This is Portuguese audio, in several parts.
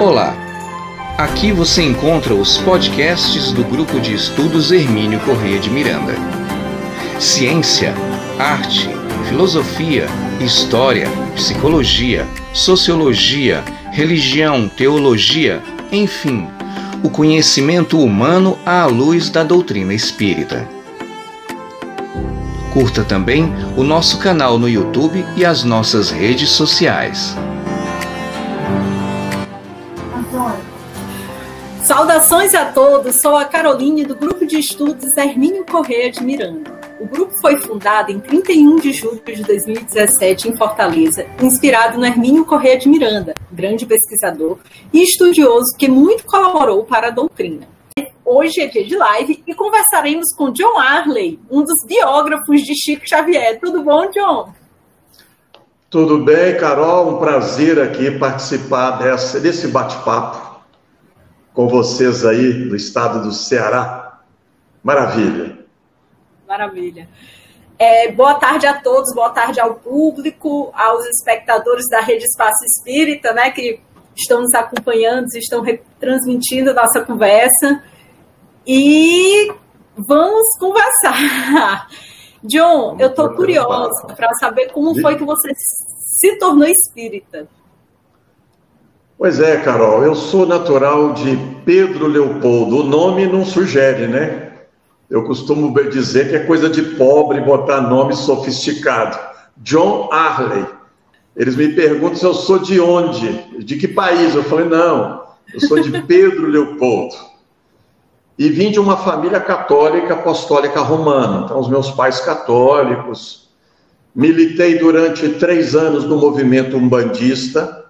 Olá! Aqui você encontra os podcasts do grupo de estudos Hermínio Corrêa de Miranda. Ciência, arte, filosofia, história, psicologia, sociologia, religião, teologia, enfim, o conhecimento humano à luz da doutrina espírita. Curta também o nosso canal no YouTube e as nossas redes sociais. Saudações a todos, sou a Caroline do Grupo de Estudos Hermínio Correia de Miranda. O grupo foi fundado em 31 de julho de 2017 em Fortaleza, inspirado no Hermínio Correia de Miranda, grande pesquisador e estudioso que muito colaborou para a doutrina. Hoje é dia de live e conversaremos com John Arley, um dos biógrafos de Chico Xavier. Tudo bom, John? Tudo bem, Carol. Um prazer aqui participar dessa, desse bate-papo com vocês aí do estado do Ceará. Maravilha. Maravilha. É, boa tarde a todos, boa tarde ao público, aos espectadores da Rede Espaço Espírita, né, que estão nos acompanhando, estão transmitindo nossa conversa. E vamos conversar. John, eu estou curiosa para saber como foi que você se tornou espírita. Pois é, Carol, eu sou natural de Pedro Leopoldo. O nome não sugere, né? Eu costumo dizer que é coisa de pobre botar nome sofisticado. John Arley. Eles me perguntam se eu sou de onde, de que país. Eu falei, não, eu sou de Pedro Leopoldo. E vim de uma família católica apostólica romana. Então, os meus pais católicos. Militei durante três anos no movimento umbandista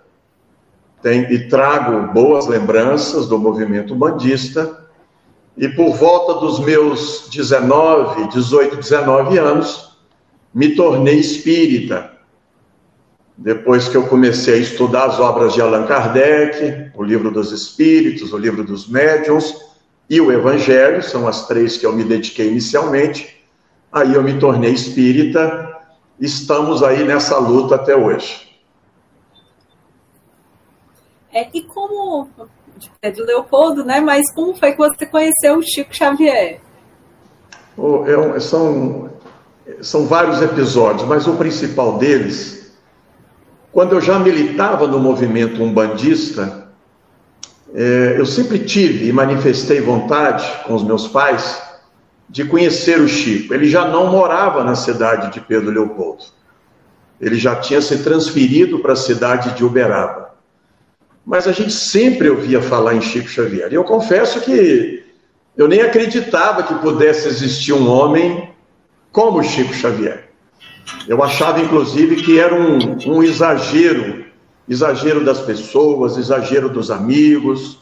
tem, e trago boas lembranças do movimento bandista. E por volta dos meus 19, 18, 19 anos, me tornei espírita. Depois que eu comecei a estudar as obras de Allan Kardec, o Livro dos Espíritos, o Livro dos Médiuns e o Evangelho, são as três que eu me dediquei inicialmente. Aí eu me tornei espírita. Estamos aí nessa luta até hoje. É, e como é de Leopoldo, né? Mas como foi que você conheceu o Chico Xavier? Oh, é, são, são vários episódios, mas o principal deles, quando eu já militava no movimento umbandista, é, eu sempre tive e manifestei vontade com os meus pais de conhecer o Chico. Ele já não morava na cidade de Pedro Leopoldo. Ele já tinha se transferido para a cidade de Uberaba mas a gente sempre ouvia falar em Chico Xavier. E eu confesso que eu nem acreditava que pudesse existir um homem como Chico Xavier. Eu achava, inclusive, que era um, um exagero exagero das pessoas, exagero dos amigos.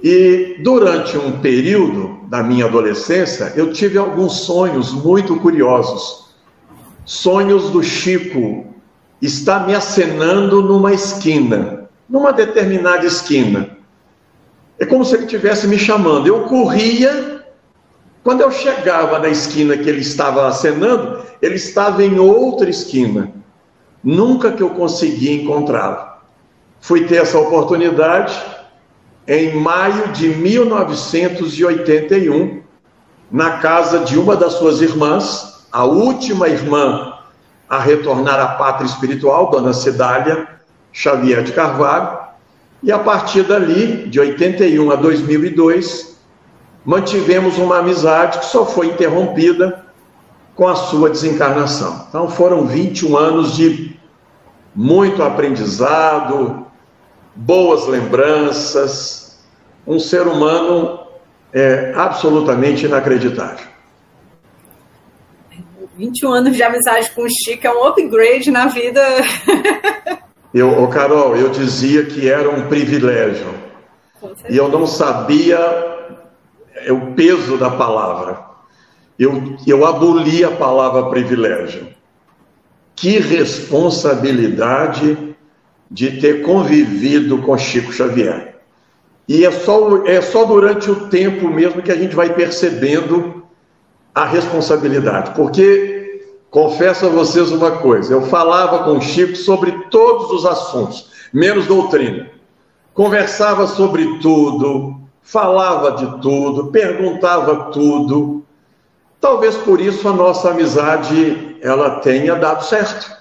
E durante um período da minha adolescência, eu tive alguns sonhos muito curiosos. Sonhos do Chico estar me acenando numa esquina numa determinada esquina. É como se ele estivesse me chamando. Eu corria, quando eu chegava na esquina que ele estava acenando, ele estava em outra esquina. Nunca que eu consegui encontrá-lo. Fui ter essa oportunidade em maio de 1981, na casa de uma das suas irmãs, a última irmã a retornar à pátria espiritual, Dona Cidália, Xavier de Carvalho, e a partir dali, de 81 a 2002, mantivemos uma amizade que só foi interrompida com a sua desencarnação. Então foram 21 anos de muito aprendizado, boas lembranças, um ser humano é, absolutamente inacreditável. 21 anos de amizade com o Chico é um upgrade na vida Eu, oh Carol, eu dizia que era um privilégio. E eu não sabia é, o peso da palavra. Eu, eu aboli a palavra privilégio. Que responsabilidade de ter convivido com Chico Xavier. E é só, é só durante o tempo mesmo que a gente vai percebendo a responsabilidade. Porque Confesso a vocês uma coisa: eu falava com o Chico sobre todos os assuntos, menos doutrina. conversava sobre tudo, falava de tudo, perguntava tudo. Talvez por isso a nossa amizade ela tenha dado certo.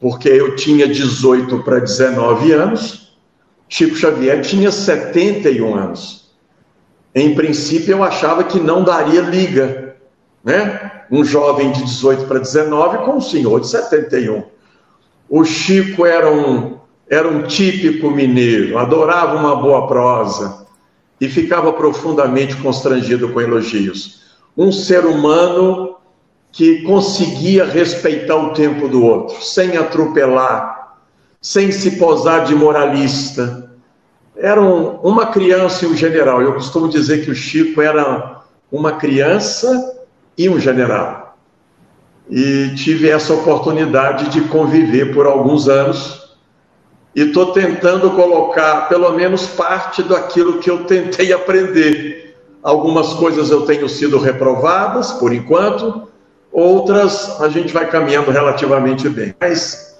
Porque eu tinha 18 para 19 anos, Chico Xavier tinha 71 anos. Em princípio eu achava que não daria liga, né? Um jovem de 18 para 19 com um senhor de 71. O Chico era um era um típico mineiro, adorava uma boa prosa e ficava profundamente constrangido com elogios. Um ser humano que conseguia respeitar o tempo do outro, sem atropelar, sem se posar de moralista. Era um, uma criança e um general. Eu costumo dizer que o Chico era uma criança e um general. E tive essa oportunidade de conviver por alguns anos e estou tentando colocar pelo menos parte daquilo que eu tentei aprender. Algumas coisas eu tenho sido reprovadas por enquanto, outras a gente vai caminhando relativamente bem. Mas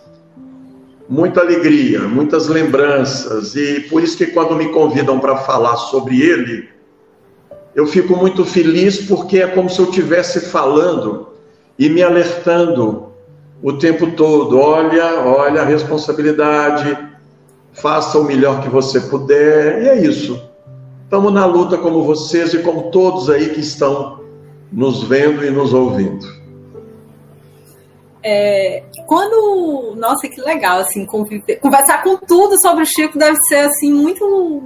muita alegria, muitas lembranças, e por isso que quando me convidam para falar sobre ele, eu fico muito feliz porque é como se eu estivesse falando e me alertando o tempo todo. Olha, olha a responsabilidade, faça o melhor que você puder, e é isso. Estamos na luta como vocês e como todos aí que estão nos vendo e nos ouvindo. É, quando, nossa, que legal, assim, conviver, conversar com tudo sobre o Chico deve ser, assim, muito,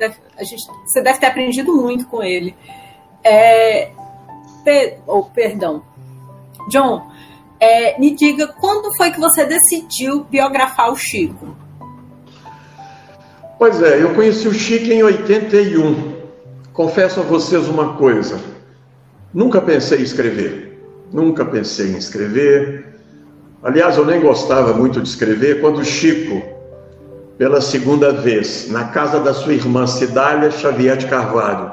deve, a gente, você deve ter aprendido muito com ele. É, per, oh, perdão, John, é, me diga, quando foi que você decidiu biografar o Chico? Pois é, eu conheci o Chico em 81. Confesso a vocês uma coisa: nunca pensei em escrever. Nunca pensei em escrever. Aliás, eu nem gostava muito de escrever. Quando o Chico, pela segunda vez, na casa da sua irmã Cidália Xavier de Carvalho,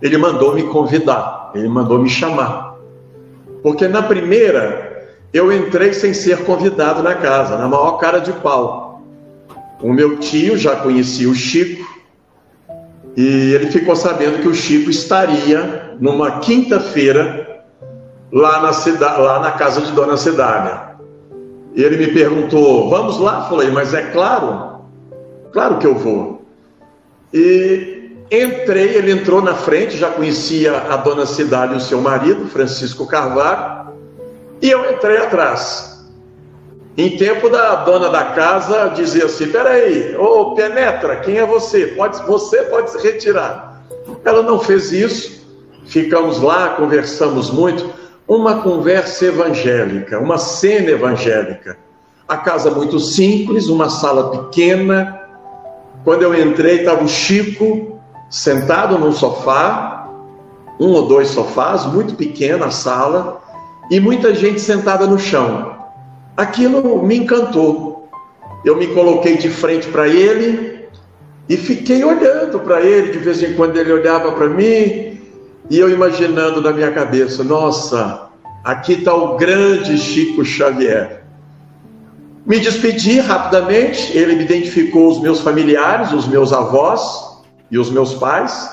ele mandou me convidar, ele mandou me chamar. Porque na primeira, eu entrei sem ser convidado na casa, na maior cara de pau. O meu tio já conhecia o Chico e ele ficou sabendo que o Chico estaria numa quinta-feira lá na cidade, lá na casa de Dona Cedália. E ele me perguntou: "Vamos lá?" Falei: "Mas é claro. Claro que eu vou." E entrei, ele entrou na frente, já conhecia a Dona Cedália e o seu marido, Francisco Carvalho, e eu entrei atrás. Em tempo da dona da casa dizia assim: peraí, ô penetra, quem é você? Pode, você pode se retirar. Ela não fez isso, ficamos lá, conversamos muito. Uma conversa evangélica, uma cena evangélica. A casa muito simples, uma sala pequena. Quando eu entrei, estava o Chico sentado num sofá, um ou dois sofás, muito pequena a sala, e muita gente sentada no chão aquilo me encantou. Eu me coloquei de frente para ele e fiquei olhando para ele, de vez em quando ele olhava para mim, e eu imaginando na minha cabeça: nossa, aqui está o grande Chico Xavier. Me despedi rapidamente, ele me identificou os meus familiares, os meus avós e os meus pais.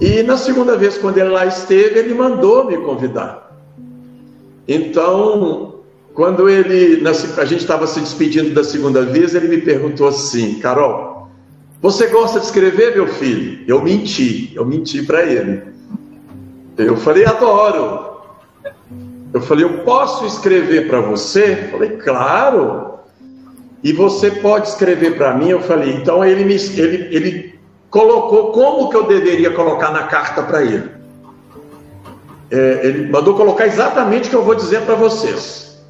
E na segunda vez, quando ele lá esteve, ele mandou me convidar. Então, quando ele, a gente estava se despedindo da segunda vez, ele me perguntou assim: Carol, você gosta de escrever, meu filho? Eu menti, eu menti para ele. Eu falei: adoro. Eu falei: eu posso escrever para você? Eu falei: claro. E você pode escrever para mim? Eu falei: então ele me, ele, ele colocou como que eu deveria colocar na carta para ele. É, ele mandou colocar exatamente o que eu vou dizer para vocês.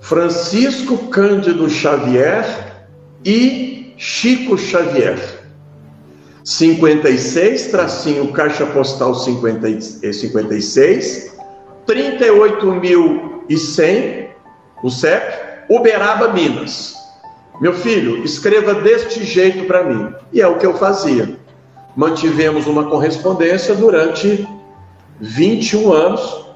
Francisco Cândido Xavier e Chico Xavier. 56, tracinho caixa postal 50, 56, 38.100, o CEP, Uberaba, Minas. Meu filho, escreva deste jeito para mim. E é o que eu fazia. Mantivemos uma correspondência durante 21 anos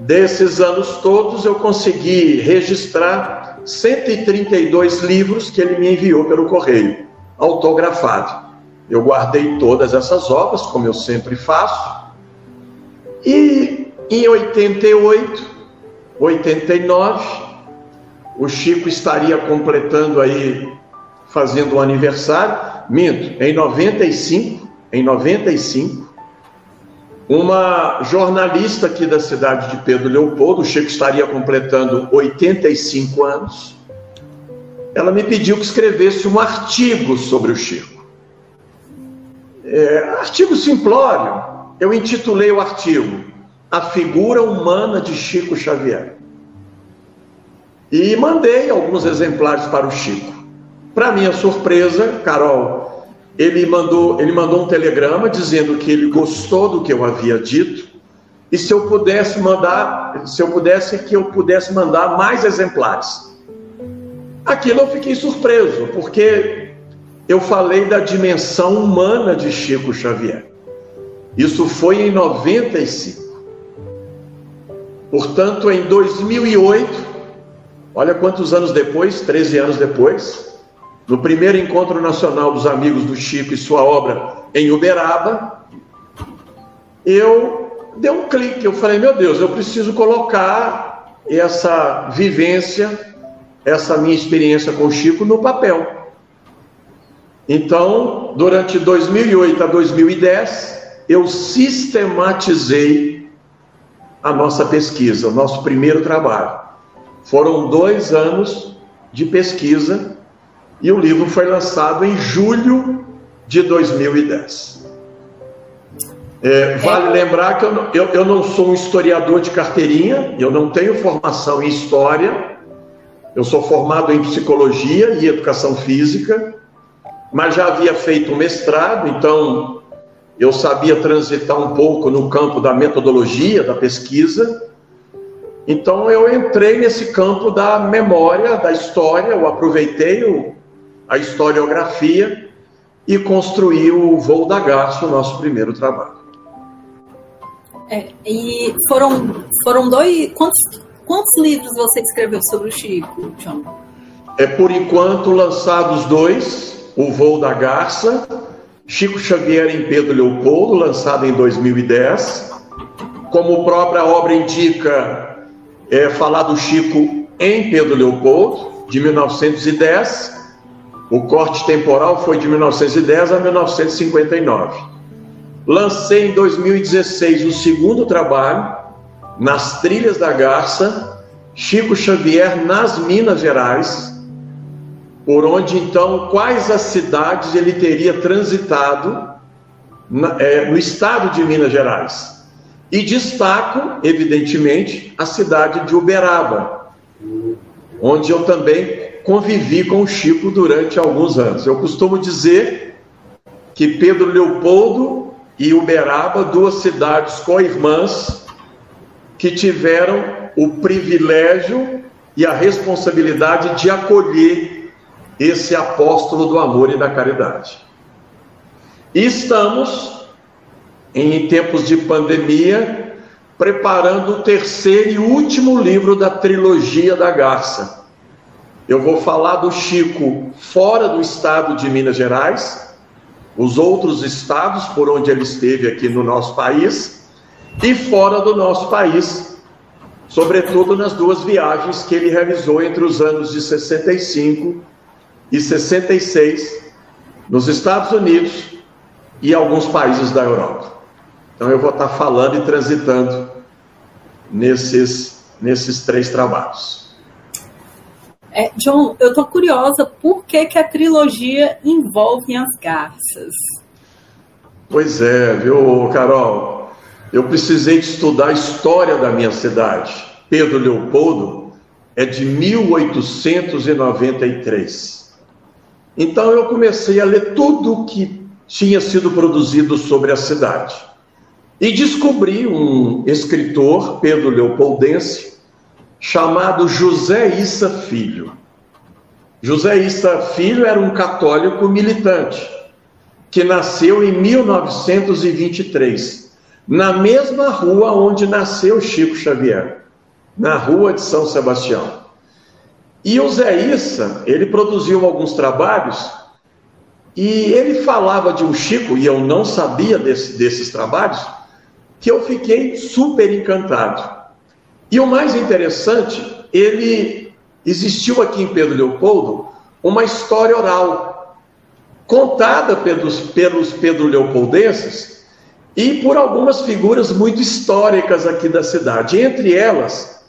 Desses anos todos eu consegui registrar 132 livros que ele me enviou pelo correio, autografado. Eu guardei todas essas obras, como eu sempre faço, e em 88, 89, o Chico estaria completando aí, fazendo um aniversário, minto, em 95, em 95, uma jornalista aqui da cidade de Pedro Leopoldo, o Chico estaria completando 85 anos, ela me pediu que escrevesse um artigo sobre o Chico. É, artigo simplório, eu intitulei o artigo A Figura Humana de Chico Xavier. E mandei alguns exemplares para o Chico. Para minha surpresa, Carol, ele mandou, ele mandou um telegrama dizendo que ele gostou do que eu havia dito e se eu pudesse mandar, se eu pudesse que eu pudesse mandar mais exemplares. Aquilo eu fiquei surpreso, porque eu falei da dimensão humana de Chico Xavier. Isso foi em 95. Portanto, em 2008, olha quantos anos depois, 13 anos depois, no primeiro encontro nacional dos amigos do Chico e sua obra em Uberaba, eu dei um clique, eu falei, meu Deus, eu preciso colocar essa vivência, essa minha experiência com o Chico no papel. Então, durante 2008 a 2010, eu sistematizei a nossa pesquisa, o nosso primeiro trabalho. Foram dois anos de pesquisa e o livro foi lançado em julho de 2010. É, vale é. lembrar que eu, eu, eu não sou um historiador de carteirinha, eu não tenho formação em história, eu sou formado em psicologia e educação física, mas já havia feito um mestrado, então eu sabia transitar um pouco no campo da metodologia, da pesquisa. Então eu entrei nesse campo da memória, da história, eu aproveitei o, a historiografia e construiu o Voo da Garça, o nosso primeiro trabalho. É, e foram, foram dois. Quantos, quantos livros você escreveu sobre o Chico, John? É por enquanto lançados dois: O Voo da Garça, Chico Xavier em Pedro Leopoldo, lançado em 2010. Como a própria obra indica, é falar do Chico em Pedro Leopoldo, de 1910 o corte temporal foi de 1910 a 1959. Lancei em 2016 o segundo trabalho, Nas Trilhas da Garça, Chico Xavier nas Minas Gerais, por onde então quais as cidades ele teria transitado na, é, no estado de Minas Gerais. E destaco, evidentemente, a cidade de Uberaba, onde eu também convivi com o Chico durante alguns anos. Eu costumo dizer que Pedro Leopoldo e Uberaba, duas cidades co-irmãs, que tiveram o privilégio e a responsabilidade de acolher esse apóstolo do amor e da caridade. Estamos, em tempos de pandemia, preparando o terceiro e último livro da trilogia da Garça eu vou falar do Chico fora do estado de Minas Gerais, os outros estados por onde ele esteve aqui no nosso país, e fora do nosso país, sobretudo nas duas viagens que ele realizou entre os anos de 65 e 66, nos Estados Unidos e alguns países da Europa. Então eu vou estar falando e transitando nesses, nesses três trabalhos. É, John, eu tô curiosa por que, que a trilogia envolve as garças. Pois é, viu, Carol? Eu precisei estudar a história da minha cidade. Pedro Leopoldo é de 1893. Então eu comecei a ler tudo o que tinha sido produzido sobre a cidade. E descobri um escritor, Pedro Leopoldense, chamado José Issa Filho. José Issa Filho era um católico militante que nasceu em 1923, na mesma rua onde nasceu Chico Xavier, na rua de São Sebastião. E o Zé Issa, ele produziu alguns trabalhos e ele falava de um Chico, e eu não sabia desse, desses trabalhos, que eu fiquei super encantado. E o mais interessante, ele existiu aqui em Pedro Leopoldo uma história oral, contada pelos, pelos Pedro Leopoldenses e por algumas figuras muito históricas aqui da cidade. Entre elas,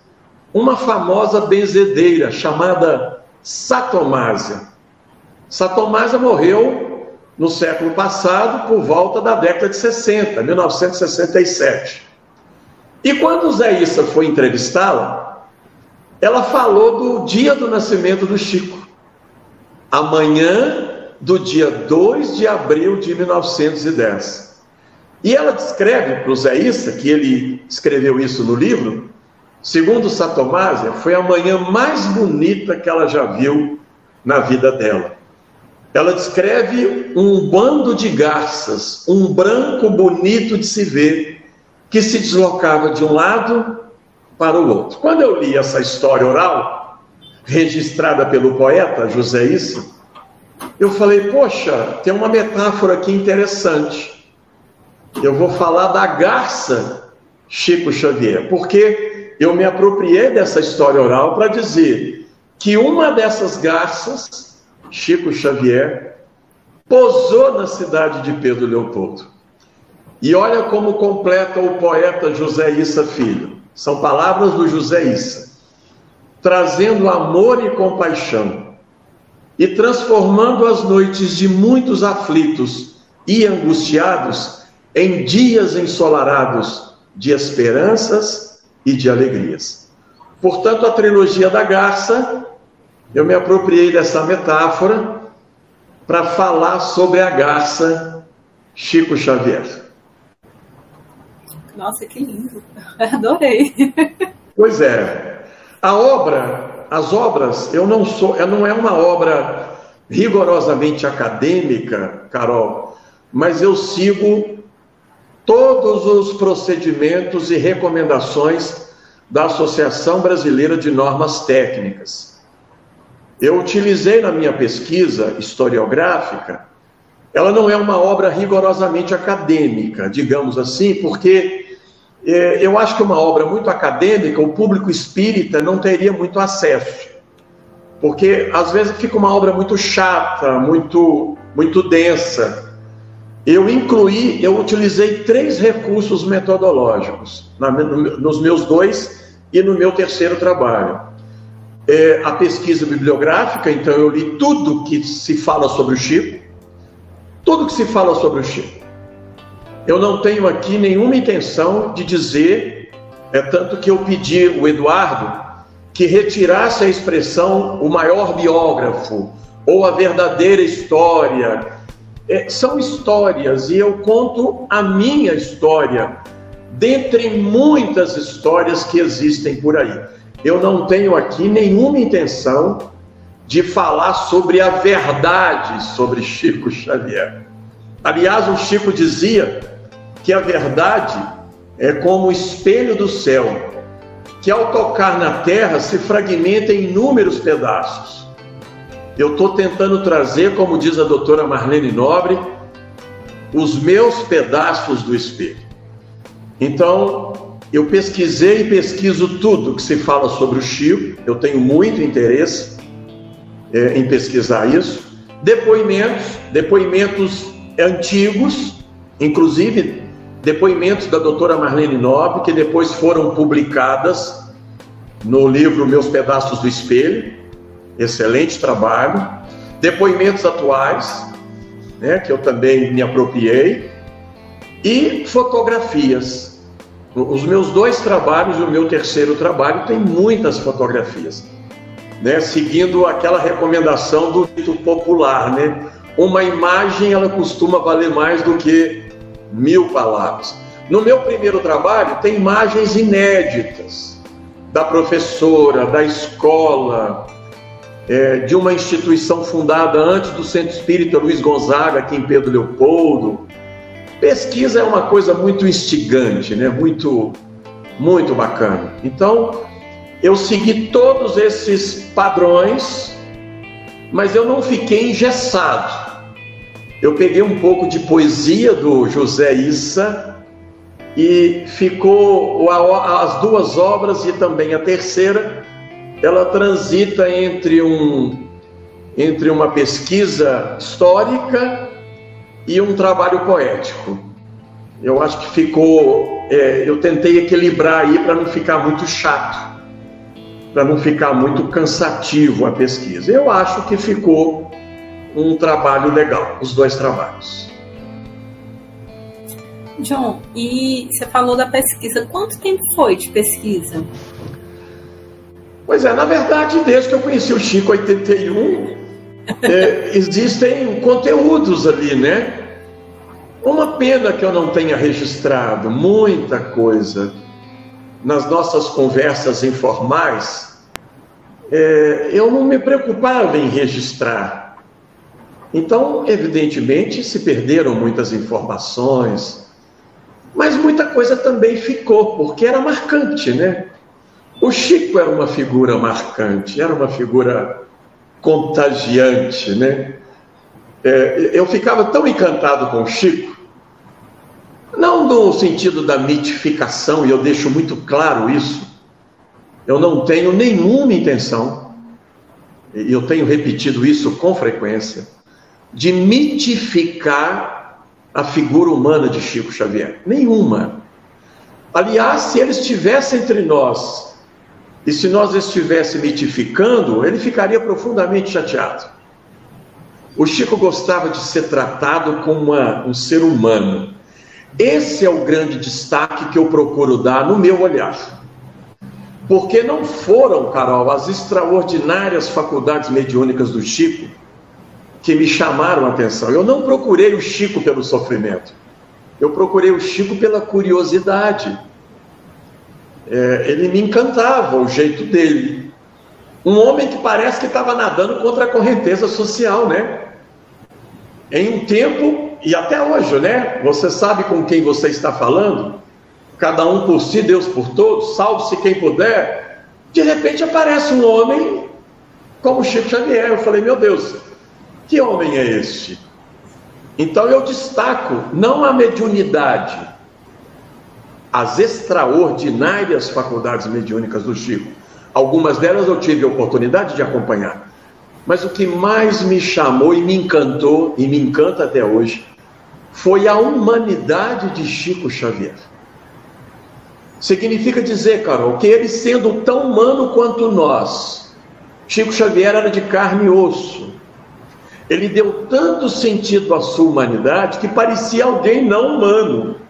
uma famosa benzedeira chamada Satomásia. Satomásia morreu no século passado, por volta da década de 60, 1967. E quando Zé Issa foi entrevistá-la, ela falou do dia do nascimento do Chico. Amanhã do dia 2 de abril de 1910. E ela descreve para o Zé Issa, que ele escreveu isso no livro, Segundo Satomásia, foi a manhã mais bonita que ela já viu na vida dela. Ela descreve um bando de garças, um branco bonito de se ver, que se deslocava de um lado para o outro. Quando eu li essa história oral, registrada pelo poeta José Issa, eu falei, poxa, tem uma metáfora aqui interessante. Eu vou falar da garça Chico Xavier, porque eu me apropriei dessa história oral para dizer que uma dessas garças, Chico Xavier, posou na cidade de Pedro Leopoldo. E olha como completa o poeta José Issa Filho. São palavras do José Issa. Trazendo amor e compaixão e transformando as noites de muitos aflitos e angustiados em dias ensolarados de esperanças e de alegrias. Portanto, a trilogia da garça, eu me apropriei dessa metáfora para falar sobre a garça Chico Xavier. Nossa, que lindo! Adorei. Pois é. A obra, as obras, eu não sou, não é uma obra rigorosamente acadêmica, Carol, mas eu sigo todos os procedimentos e recomendações da Associação Brasileira de Normas Técnicas. Eu utilizei na minha pesquisa historiográfica, ela não é uma obra rigorosamente acadêmica, digamos assim, porque é, eu acho que uma obra muito acadêmica, o público espírita não teria muito acesso. Porque às vezes fica uma obra muito chata, muito, muito densa eu incluí, eu utilizei três recursos metodológicos na, no, nos meus dois e no meu terceiro trabalho. É, a pesquisa bibliográfica, então eu li tudo que se fala sobre o Chico, tudo que se fala sobre o Chico. Eu não tenho aqui nenhuma intenção de dizer, é tanto que eu pedi o Eduardo que retirasse a expressão o maior biógrafo ou a verdadeira história é, são histórias e eu conto a minha história, dentre muitas histórias que existem por aí. Eu não tenho aqui nenhuma intenção de falar sobre a verdade sobre Chico Xavier. Aliás, o Chico dizia que a verdade é como o espelho do céu, que ao tocar na terra se fragmenta em inúmeros pedaços eu estou tentando trazer, como diz a doutora Marlene Nobre, os meus pedaços do espelho. Então, eu pesquisei e pesquiso tudo que se fala sobre o Chico, eu tenho muito interesse é, em pesquisar isso. Depoimentos, depoimentos antigos, inclusive depoimentos da doutora Marlene Nobre, que depois foram publicadas no livro Meus Pedaços do Espelho excelente trabalho. Depoimentos atuais, né, que eu também me apropriei, e fotografias. Os meus dois trabalhos e o meu terceiro trabalho tem muitas fotografias, né, seguindo aquela recomendação do dito popular, né? Uma imagem ela costuma valer mais do que mil palavras. No meu primeiro trabalho tem imagens inéditas da professora, da escola, é, de uma instituição fundada antes do Centro Espírita Luiz Gonzaga, aqui em Pedro Leopoldo. Pesquisa é uma coisa muito instigante, né? muito, muito bacana. Então, eu segui todos esses padrões, mas eu não fiquei engessado. Eu peguei um pouco de poesia do José Issa e ficou as duas obras e também a terceira, ela transita entre um entre uma pesquisa histórica e um trabalho poético. Eu acho que ficou, é, eu tentei equilibrar aí para não ficar muito chato, para não ficar muito cansativo a pesquisa. Eu acho que ficou um trabalho legal, os dois trabalhos. John, e você falou da pesquisa. Quanto tempo foi de pesquisa? Pois é, na verdade, desde que eu conheci o Chico 81, é, existem conteúdos ali, né? Uma pena que eu não tenha registrado muita coisa nas nossas conversas informais. É, eu não me preocupava em registrar. Então, evidentemente, se perderam muitas informações, mas muita coisa também ficou, porque era marcante, né? O Chico era uma figura marcante, era uma figura contagiante, né? É, eu ficava tão encantado com o Chico, não no sentido da mitificação, e eu deixo muito claro isso, eu não tenho nenhuma intenção, e eu tenho repetido isso com frequência, de mitificar a figura humana de Chico Xavier. Nenhuma. Aliás, se ele estivesse entre nós e se nós estivesse mitificando, ele ficaria profundamente chateado. O Chico gostava de ser tratado como uma, um ser humano. Esse é o grande destaque que eu procuro dar no meu olhar. Porque não foram, Carol, as extraordinárias faculdades mediúnicas do Chico que me chamaram a atenção. Eu não procurei o Chico pelo sofrimento. Eu procurei o Chico pela curiosidade é, ele me encantava, o jeito dele. Um homem que parece que estava nadando contra a correnteza social, né? Em um tempo, e até hoje, né? Você sabe com quem você está falando? Cada um por si, Deus por todos, salve-se quem puder. De repente aparece um homem como Chico Xavier. Eu falei, meu Deus, que homem é este? Então eu destaco não a mediunidade, as extraordinárias faculdades mediúnicas do Chico. Algumas delas eu tive a oportunidade de acompanhar. Mas o que mais me chamou e me encantou, e me encanta até hoje, foi a humanidade de Chico Xavier. Significa dizer, Carol, que ele sendo tão humano quanto nós, Chico Xavier era de carne e osso. Ele deu tanto sentido à sua humanidade que parecia alguém não humano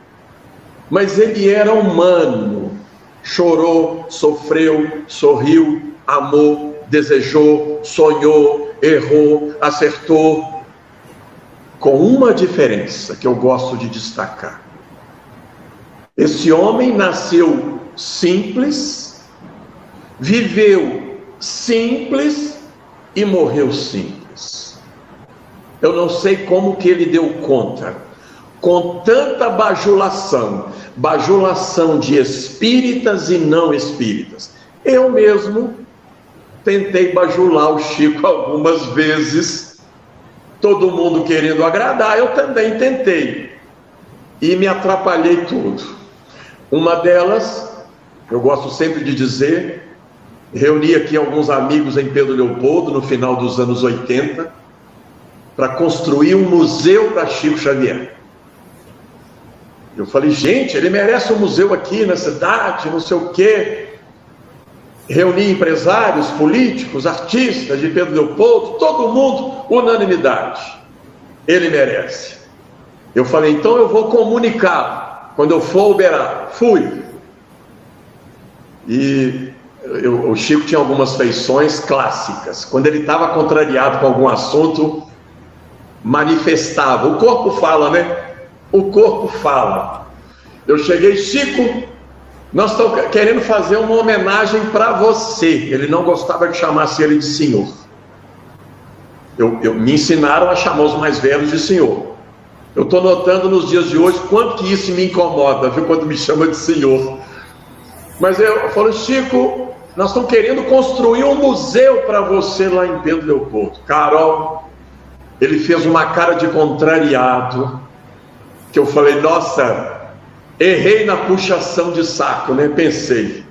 mas ele era humano. Chorou, sofreu, sorriu, amou, desejou, sonhou, errou, acertou. Com uma diferença que eu gosto de destacar. Esse homem nasceu simples, viveu simples e morreu simples. Eu não sei como que ele deu conta com tanta bajulação, bajulação de espíritas e não espíritas. Eu mesmo tentei bajular o Chico algumas vezes, todo mundo querendo agradar, eu também tentei. E me atrapalhei tudo. Uma delas, eu gosto sempre de dizer, reuni aqui alguns amigos em Pedro Leopoldo no final dos anos 80 para construir um museu da Chico Xavier. Eu falei, gente, ele merece um museu aqui na cidade, não sei o quê. Reuni empresários, políticos, artistas de Pedro Leopoldo, todo mundo, unanimidade. Ele merece. Eu falei, então eu vou comunicar quando eu for Uberá. Fui. E eu, o Chico tinha algumas feições clássicas. Quando ele estava contrariado com algum assunto, manifestava. O corpo fala, né? O corpo fala. Eu cheguei, Chico, nós estamos querendo fazer uma homenagem para você. Ele não gostava que chamasse ele de senhor. Eu, eu, me ensinaram a chamar os mais velhos de senhor. Eu estou notando nos dias de hoje quanto que isso me incomoda, viu? Quando me chama de senhor. Mas eu falo, Chico, nós estamos querendo construir um museu para você lá em Pedro Leopoldo. Carol, ele fez uma cara de contrariado, que eu falei, nossa, errei na puxação de saco, né? Pensei.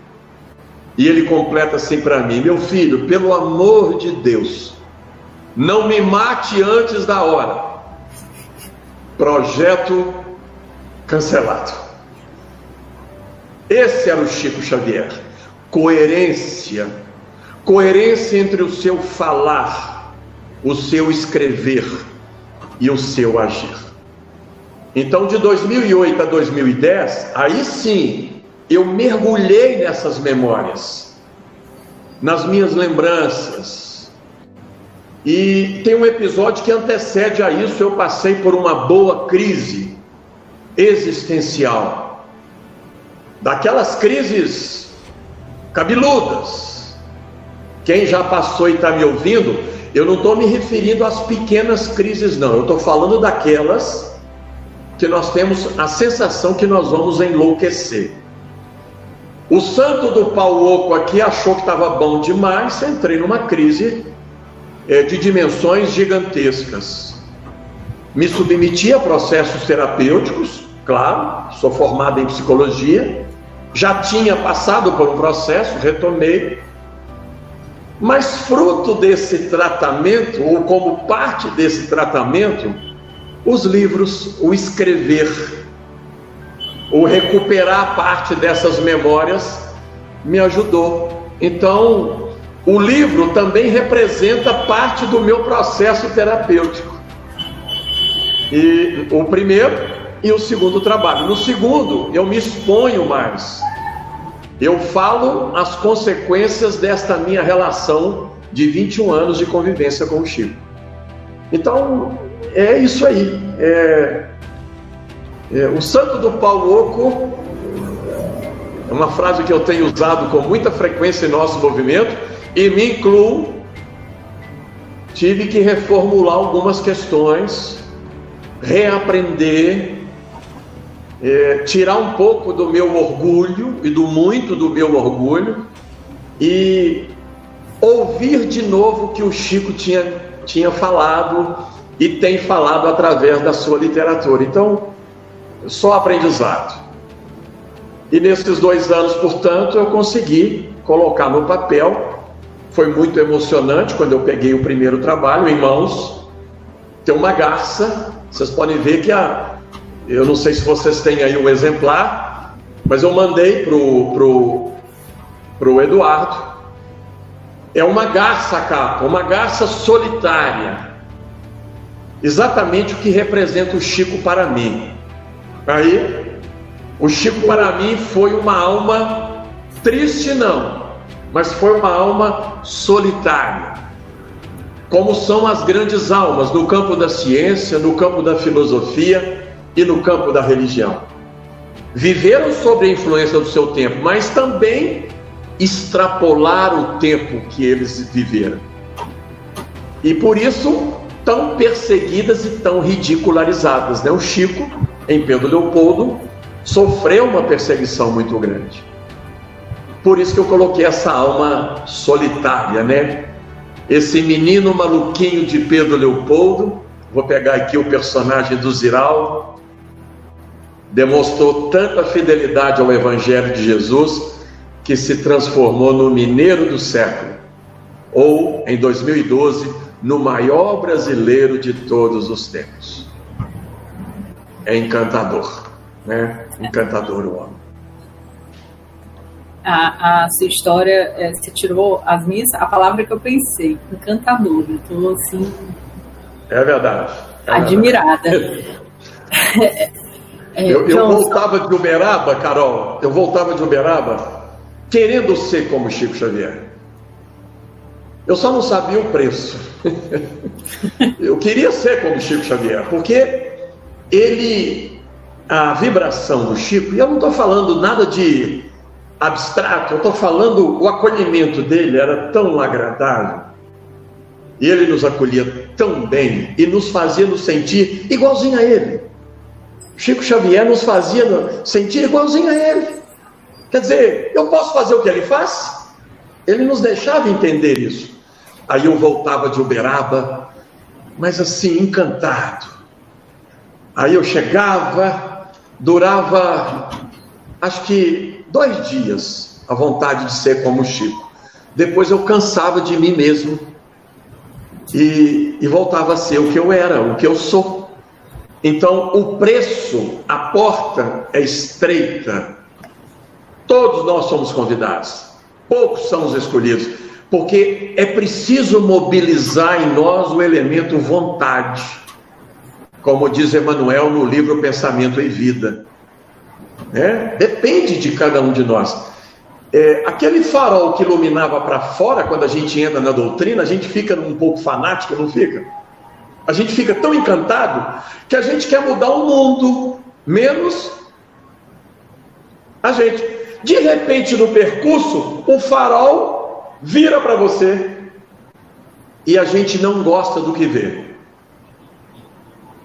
E ele completa assim para mim: Meu filho, pelo amor de Deus, não me mate antes da hora. Projeto cancelado. Esse era o Chico Xavier. Coerência. Coerência entre o seu falar, o seu escrever e o seu agir. Então, de 2008 a 2010, aí sim, eu mergulhei nessas memórias, nas minhas lembranças. E tem um episódio que antecede a isso, eu passei por uma boa crise existencial. Daquelas crises cabeludas. Quem já passou e está me ouvindo, eu não estou me referindo às pequenas crises, não. Eu estou falando daquelas que nós temos a sensação que nós vamos enlouquecer. O santo do pau oco aqui achou que estava bom demais, entrei numa crise é, de dimensões gigantescas. Me submeti a processos terapêuticos, claro, sou formado em psicologia, já tinha passado por um processo, retomei, mas fruto desse tratamento, ou como parte desse tratamento, os livros, o escrever, o recuperar parte dessas memórias me ajudou. Então, o livro também representa parte do meu processo terapêutico. E o primeiro e o segundo trabalho. No segundo, eu me exponho mais. Eu falo as consequências desta minha relação de 21 anos de convivência com o Chico. Então, é isso aí. É, é, o santo do pau oco é uma frase que eu tenho usado com muita frequência em nosso movimento e me incluo. Tive que reformular algumas questões, reaprender, é, tirar um pouco do meu orgulho e do muito do meu orgulho e ouvir de novo o que o Chico tinha, tinha falado e tem falado através da sua literatura. Então, só aprendizado. E nesses dois anos, portanto, eu consegui colocar no papel. Foi muito emocionante quando eu peguei o primeiro trabalho em mãos. Tem uma garça. Vocês podem ver que a. Eu não sei se vocês têm aí um exemplar, mas eu mandei pro, pro, pro Eduardo. É uma garça capa, uma garça solitária. Exatamente o que representa o Chico para mim. Aí, o Chico para mim foi uma alma triste, não, mas foi uma alma solitária. Como são as grandes almas no campo da ciência, no campo da filosofia e no campo da religião. Viveram sob a influência do seu tempo, mas também extrapolaram o tempo que eles viveram. E por isso tão perseguidas e tão ridicularizadas. Né? O Chico em Pedro Leopoldo, sofreu uma perseguição muito grande. Por isso que eu coloquei essa alma solitária, né? Esse menino maluquinho de Pedro Leopoldo, vou pegar aqui o personagem do Ziraldo, demonstrou tanta fidelidade ao Evangelho de Jesus que se transformou no mineiro do século, ou em 2012, no maior brasileiro de todos os tempos é encantador, né? Encantador o homem. A, a sua história, é, você tirou as minhas, a palavra que eu pensei, encantador. Eu estou assim. É verdade. É admirada. Verdade. É, eu, eu voltava de Uberaba, Carol, eu voltava de Uberaba querendo ser como Chico Xavier. Eu só não sabia o preço. eu queria ser como Chico Xavier, porque ele, a vibração do Chico, e eu não estou falando nada de abstrato, eu estou falando o acolhimento dele era tão agradável. E ele nos acolhia tão bem e nos fazia nos sentir igualzinho a ele. Chico Xavier nos fazia sentir igualzinho a ele. Quer dizer, eu posso fazer o que ele faz? Ele nos deixava entender isso. Aí eu voltava de Uberaba, mas assim, encantado. Aí eu chegava, durava, acho que dois dias, a vontade de ser como o Chico. Depois eu cansava de mim mesmo e, e voltava a ser o que eu era, o que eu sou. Então, o preço, a porta é estreita. Todos nós somos convidados, poucos são os escolhidos, porque é preciso mobilizar em nós o elemento vontade, como diz Emmanuel no livro Pensamento e Vida. É? Depende de cada um de nós. É, aquele farol que iluminava para fora, quando a gente entra na doutrina, a gente fica um pouco fanático, não fica? A gente fica tão encantado que a gente quer mudar o mundo, menos a gente. De repente, no percurso, o farol vira para você e a gente não gosta do que vê.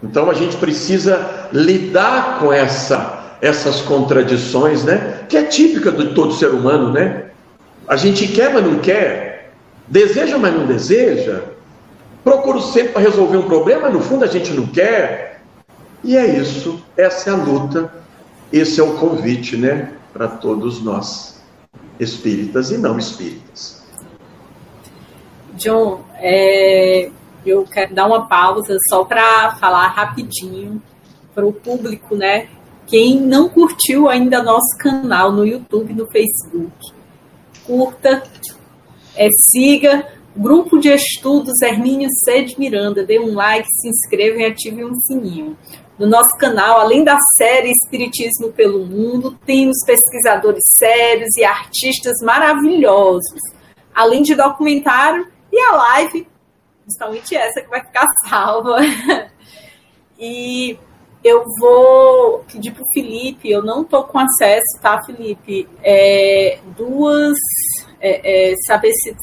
Então a gente precisa lidar com essa essas contradições, né? Que é típica de todo ser humano, né? A gente quer, mas não quer. Deseja, mas não deseja. Procura sempre para resolver um problema, mas no fundo a gente não quer. E é isso, essa é a luta, esse é o convite, né? Para todos nós, espíritas e não espíritas. John, é, eu quero dar uma pausa só para falar rapidinho para o público, né? Quem não curtiu ainda nosso canal no YouTube, no Facebook, curta, é, siga Grupo de Estudos Hermínio C. de Miranda. Dê um like, se inscreva e ative um sininho. No nosso canal, além da série Espiritismo pelo Mundo, tem os pesquisadores sérios e artistas maravilhosos, além de documentário e a live, principalmente essa que vai ficar salva. e eu vou pedir para o Felipe, eu não estou com acesso, tá, Felipe? É, duas. É, é, saber se.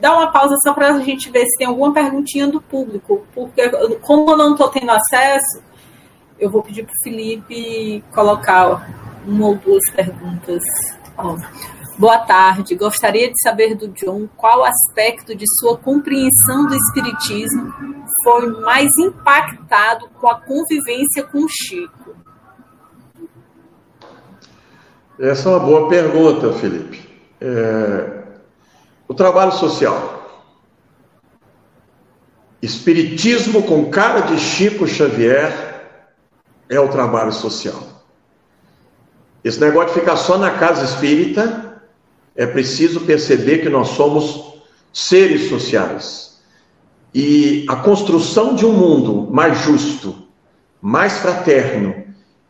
Dá uma pausa só para a gente ver se tem alguma perguntinha do público, porque como eu não estou tendo acesso, eu vou pedir para o Felipe colocar uma ou duas perguntas. Ó. Boa tarde. Gostaria de saber do John qual aspecto de sua compreensão do Espiritismo foi mais impactado com a convivência com Chico. Essa é uma boa pergunta, Felipe. É... O trabalho social. Espiritismo com cara de Chico Xavier é o trabalho social. Esse negócio de ficar só na casa espírita é preciso perceber que nós somos seres sociais. E a construção de um mundo mais justo, mais fraterno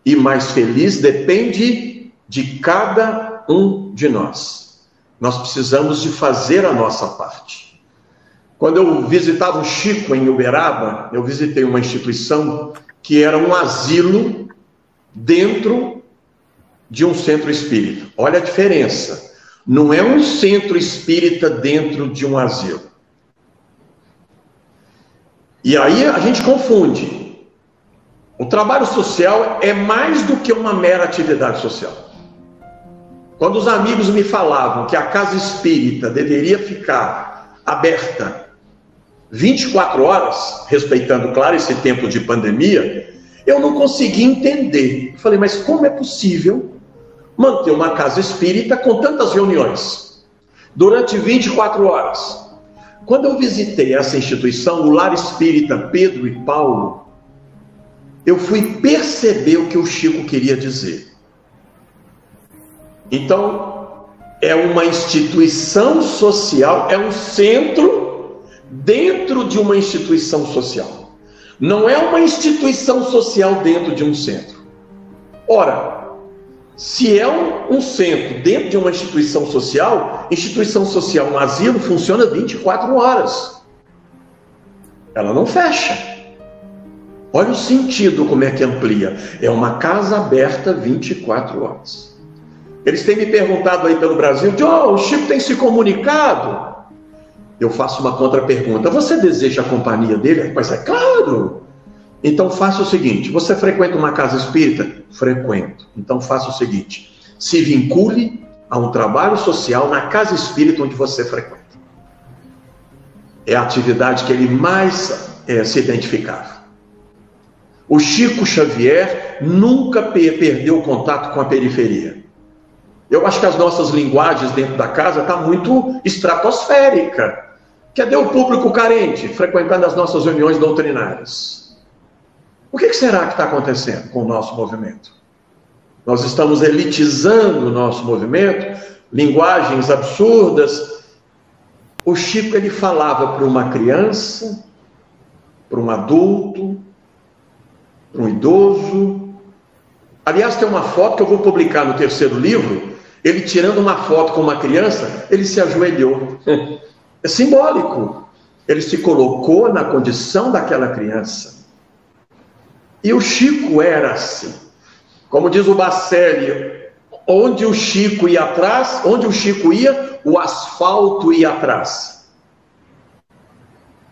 e mais feliz depende de cada um de nós. Nós precisamos de fazer a nossa parte. Quando eu visitava o Chico em Uberaba, eu visitei uma instituição que era um asilo dentro de um centro espírita. Olha a diferença. Não é um centro espírita dentro de um asilo. E aí a gente confunde. O trabalho social é mais do que uma mera atividade social. Quando os amigos me falavam que a casa espírita deveria ficar aberta 24 horas, respeitando, claro, esse tempo de pandemia, eu não consegui entender. Falei, mas como é possível manter uma casa espírita com tantas reuniões durante 24 horas. Quando eu visitei essa instituição, o Lar Espírita Pedro e Paulo, eu fui perceber o que o Chico queria dizer. Então, é uma instituição social, é um centro dentro de uma instituição social. Não é uma instituição social dentro de um centro. Ora, se é um, um, centro dentro de uma instituição social, instituição social, um asilo, funciona 24 horas. Ela não fecha. Olha o sentido como é que amplia. É uma casa aberta 24 horas. Eles têm me perguntado aí pelo Brasil, John, o Chico tem se comunicado? Eu faço uma contra-pergunta. Você deseja a companhia dele? Mas é claro. Então faça o seguinte: você frequenta uma casa espírita? Frequento. Então faça o seguinte: se vincule a um trabalho social na casa espírita onde você frequenta. É a atividade que ele mais é, se identificava. O Chico Xavier nunca perdeu contato com a periferia. Eu acho que as nossas linguagens dentro da casa está muito estratosférica. Cadê o público carente frequentando as nossas reuniões doutrinárias? O que será que está acontecendo com o nosso movimento? Nós estamos elitizando o nosso movimento, linguagens absurdas. O Chico ele falava para uma criança, para um adulto, para um idoso. Aliás, tem uma foto que eu vou publicar no terceiro livro. Ele tirando uma foto com uma criança, ele se ajoelhou. É simbólico. Ele se colocou na condição daquela criança. E o Chico era assim. Como diz o Bacelli, onde o Chico ia atrás, onde o Chico ia, o asfalto ia atrás.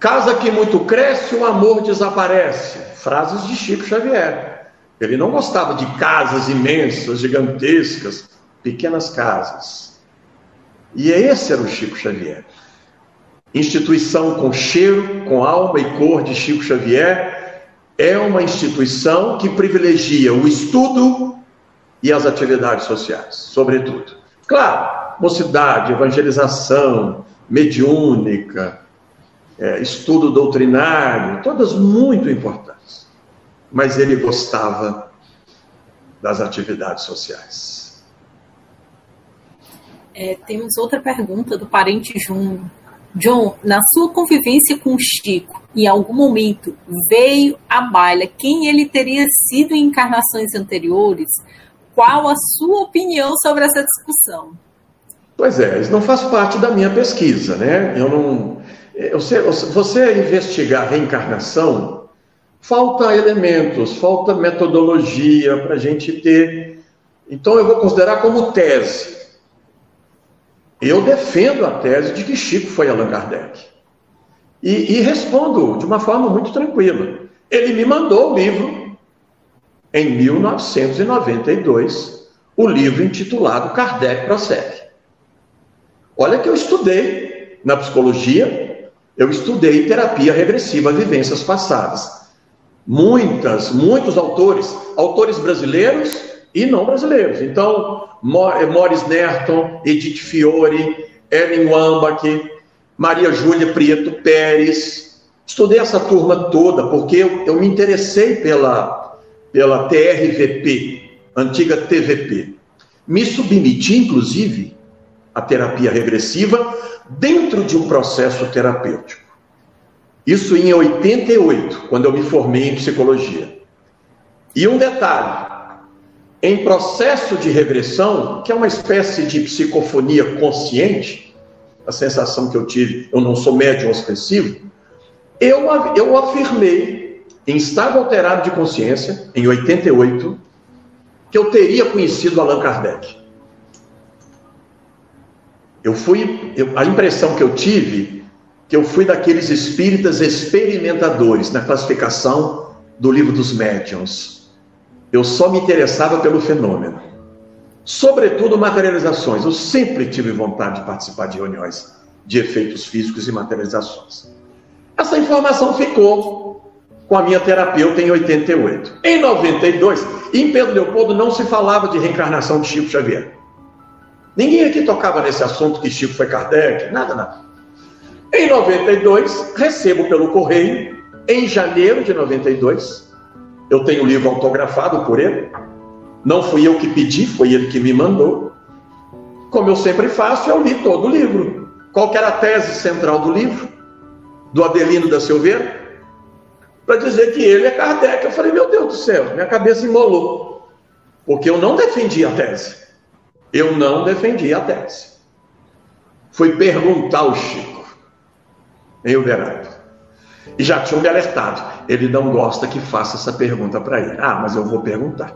Casa que muito cresce, o amor desaparece. Frases de Chico Xavier. Ele não gostava de casas imensas, gigantescas, pequenas casas. E esse era o Chico Xavier. Instituição com cheiro, com alma e cor de Chico Xavier é uma instituição que privilegia o estudo e as atividades sociais, sobretudo. Claro, mocidade, evangelização, mediúnica, é, estudo doutrinário, todas muito importantes. Mas ele gostava das atividades sociais. É, temos outra pergunta do parente Júnior. John, na sua convivência com Chico, em algum momento veio à baila quem ele teria sido em encarnações anteriores? Qual a sua opinião sobre essa discussão? Pois é, isso não faz parte da minha pesquisa, né? Eu não. Sei, você investigar reencarnação, falta elementos, falta metodologia para a gente ter. Então eu vou considerar como tese. Eu defendo a tese de que Chico foi Allan Kardec. E, e respondo de uma forma muito tranquila. Ele me mandou o livro em 1992, o livro intitulado Kardec Prossegue. Olha que eu estudei na psicologia, eu estudei terapia regressiva vivências passadas. Muitas, muitos autores, autores brasileiros e não brasileiros. Então, eh, Morris Nerton, Edith Fiore, Ellen Wambach, Maria Júlia Prieto Pérez. Estudei essa turma toda porque eu, eu me interessei pela, pela TRVP, antiga TVP. Me submeti, inclusive, à terapia regressiva dentro de um processo terapêutico. Isso em 88, quando eu me formei em psicologia. E um detalhe: em processo de regressão, que é uma espécie de psicofonia consciente, a sensação que eu tive, eu não sou médium ostensivo, eu, eu afirmei, em estado alterado de consciência, em 88, que eu teria conhecido Allan Kardec. Eu fui, eu, a impressão que eu tive, que eu fui daqueles espíritas experimentadores na classificação do livro dos médiuns eu só me interessava pelo fenômeno. Sobretudo materializações. Eu sempre tive vontade de participar de reuniões de efeitos físicos e materializações. Essa informação ficou com a minha terapeuta em 88. Em 92, em Pedro Leopoldo não se falava de reencarnação de Chico Xavier. Ninguém aqui tocava nesse assunto que Chico foi Kardec, nada, nada. Em 92, recebo pelo correio, em janeiro de 92, eu tenho o livro autografado por ele. Não fui eu que pedi, foi ele que me mandou. Como eu sempre faço, eu li todo o livro. Qual era a tese central do livro? Do Adelino da Silveira? Para dizer que ele é Kardec. Eu falei, meu Deus do céu, minha cabeça embolou. Porque eu não defendi a tese. Eu não defendi a tese. Fui perguntar ao Chico, em Uberaba. E já tinham me alertado. Ele não gosta que faça essa pergunta para ele. Ah, mas eu vou perguntar.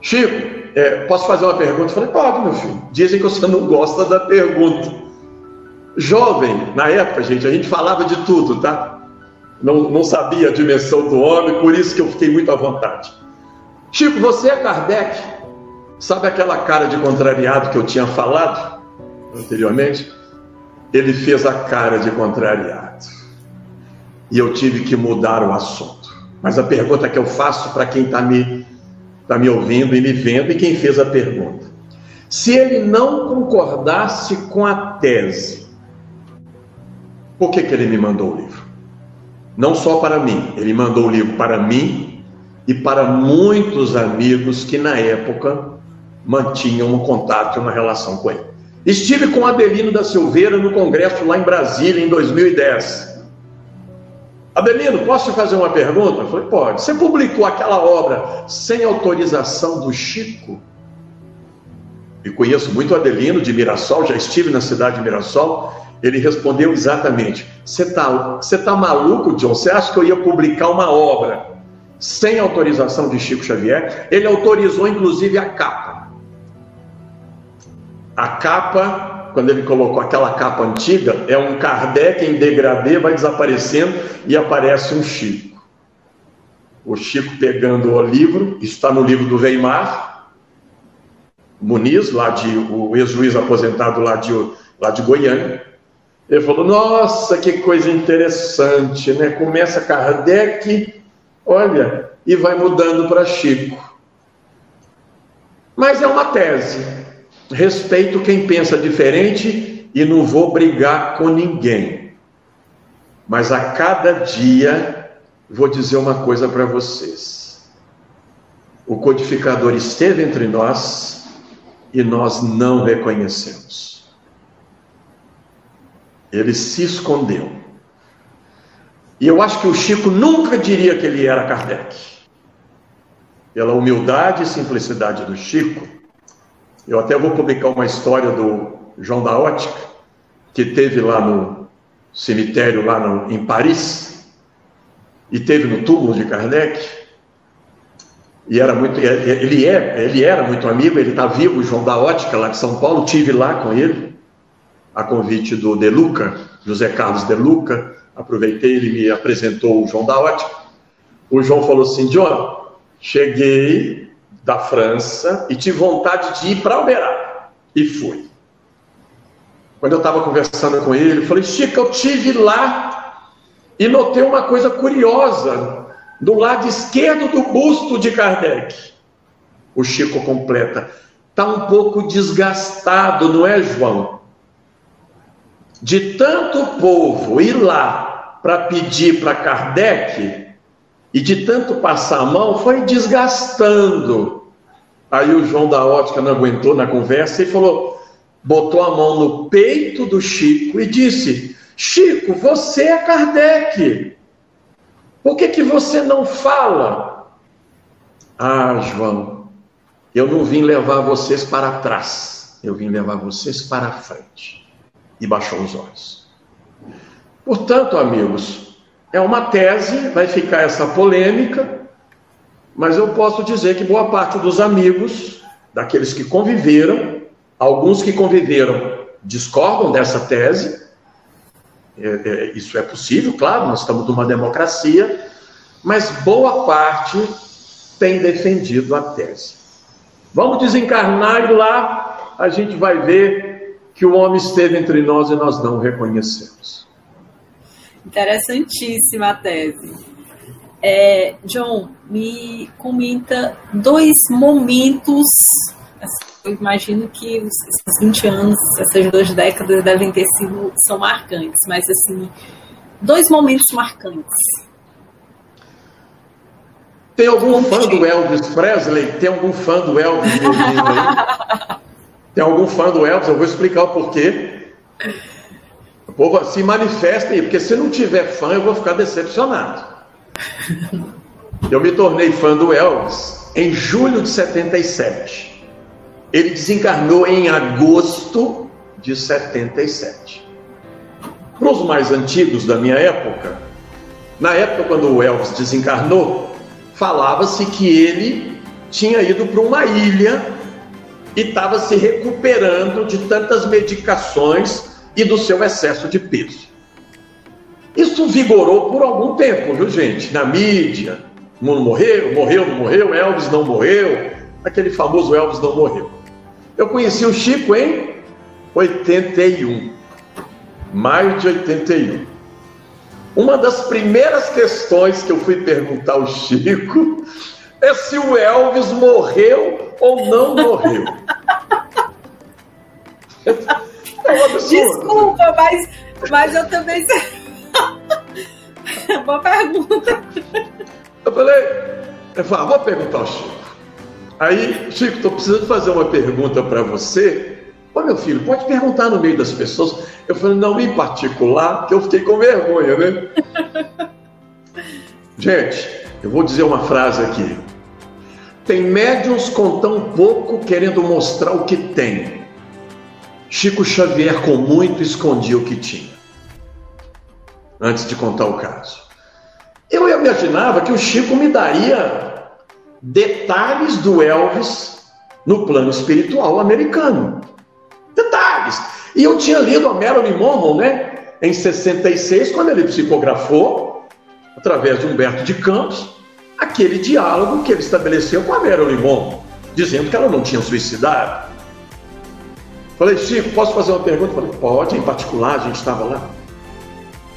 Chico, é, posso fazer uma pergunta? Eu falei, pode, meu filho. Dizem que você não gosta da pergunta. Jovem, na época, gente, a gente falava de tudo, tá? Não, não sabia a dimensão do homem, por isso que eu fiquei muito à vontade. Chico, você é Kardec? Sabe aquela cara de contrariado que eu tinha falado anteriormente? Ele fez a cara de contrariado. E eu tive que mudar o assunto. Mas a pergunta que eu faço para quem está me, tá me ouvindo e me vendo, e quem fez a pergunta: se ele não concordasse com a tese, por que, que ele me mandou o livro? Não só para mim, ele mandou o livro para mim e para muitos amigos que na época mantinham um contato e uma relação com ele. Estive com Adelino da Silveira no congresso lá em Brasília em 2010. Adelino, posso te fazer uma pergunta? Eu falei, pode. Você publicou aquela obra sem autorização do Chico? E conheço muito Adelino de Mirassol, já estive na cidade de Mirassol. Ele respondeu exatamente: Você está tá maluco, John? Você acha que eu ia publicar uma obra sem autorização de Chico Xavier? Ele autorizou inclusive a capa. A capa, quando ele colocou aquela capa antiga, é um Kardec em degradê, vai desaparecendo e aparece um Chico. O Chico pegando o livro, está no livro do Weimar, Muniz, lá de o ex-juiz aposentado lá de, lá de Goiânia, ele falou: Nossa, que coisa interessante, né? Começa Kardec, olha, e vai mudando para Chico. Mas é uma tese. Respeito quem pensa diferente e não vou brigar com ninguém. Mas a cada dia vou dizer uma coisa para vocês. O codificador esteve entre nós e nós não reconhecemos. Ele se escondeu. E eu acho que o Chico nunca diria que ele era Kardec. Pela humildade e simplicidade do Chico, eu até vou publicar uma história do João da Ótica, que teve lá no cemitério, lá no, em Paris, e teve no túmulo de Kardec. E era muito, ele, é, ele era muito amigo, ele está vivo, João da Ótica, lá de São Paulo, tive lá com ele a convite do De Luca, José Carlos De Luca, aproveitei, ele me apresentou o João da Ótica. O João falou assim: John, cheguei da França e tive vontade de ir para Uberaba. E fui. Quando eu estava conversando com ele, eu falei: Chico, eu tive lá e notei uma coisa curiosa. Do lado esquerdo do busto de Kardec. O Chico completa. Está um pouco desgastado, não é, João? de tanto povo ir lá para pedir para Kardec e de tanto passar a mão, foi desgastando. Aí o João da Ótica não aguentou na conversa e falou: botou a mão no peito do Chico e disse: Chico, você é Kardec. Por que, que você não fala? Ah, João, eu não vim levar vocês para trás, eu vim levar vocês para frente e baixou os olhos. Portanto, amigos, é uma tese, vai ficar essa polêmica, mas eu posso dizer que boa parte dos amigos, daqueles que conviveram, alguns que conviveram discordam dessa tese, é, é, isso é possível, claro, nós estamos numa democracia, mas boa parte tem defendido a tese. Vamos desencarnar e lá a gente vai ver que o homem esteve entre nós e nós não o reconhecemos. Interessantíssima a tese. É, John, me comenta dois momentos. Assim, eu imagino que esses 20 anos, essas duas décadas devem ter sido são marcantes, mas assim, dois momentos marcantes. Tem algum fã do Elvis Presley? Tem algum fã do Elvis? Tem algum fã do Elvis? Eu vou explicar o porquê. Povo se manifesta aí, porque se não tiver fã, eu vou ficar decepcionado. Eu me tornei fã do Elvis em julho de 77. Ele desencarnou em agosto de 77. Para os mais antigos da minha época, na época quando o Elvis desencarnou, falava-se que ele tinha ido para uma ilha e estava se recuperando de tantas medicações e do seu excesso de peso. Isso vigorou por algum tempo, viu, gente? Na mídia, mundo morreu, morreu, não morreu, Elvis não morreu, aquele famoso Elvis não morreu. Eu conheci o Chico em 81, maio de 81. Uma das primeiras questões que eu fui perguntar ao Chico é se o Elvis morreu ou não morreu. É Desculpa, mas, mas eu também. Boa pergunta. Eu falei, eu falei, ah, vou perguntar ao Chico. Aí, Chico, estou precisando fazer uma pergunta para você. Ô meu filho, pode perguntar no meio das pessoas. Eu falei, não em particular, que eu fiquei com vergonha, né? Gente, eu vou dizer uma frase aqui. Tem médiums com tão pouco querendo mostrar o que tem. Chico Xavier, com muito, escondia o que tinha. Antes de contar o caso. Eu imaginava que o Chico me daria detalhes do Elvis no plano espiritual americano. Detalhes. E eu tinha lido a Marilyn Monroe, né? Em 66, quando ele psicografou, através de Humberto de Campos, aquele diálogo que ele estabeleceu com a Marilyn Monroe, dizendo que ela não tinha suicidado. Falei, Chico, posso fazer uma pergunta? Falei, pode, em particular, a gente estava lá.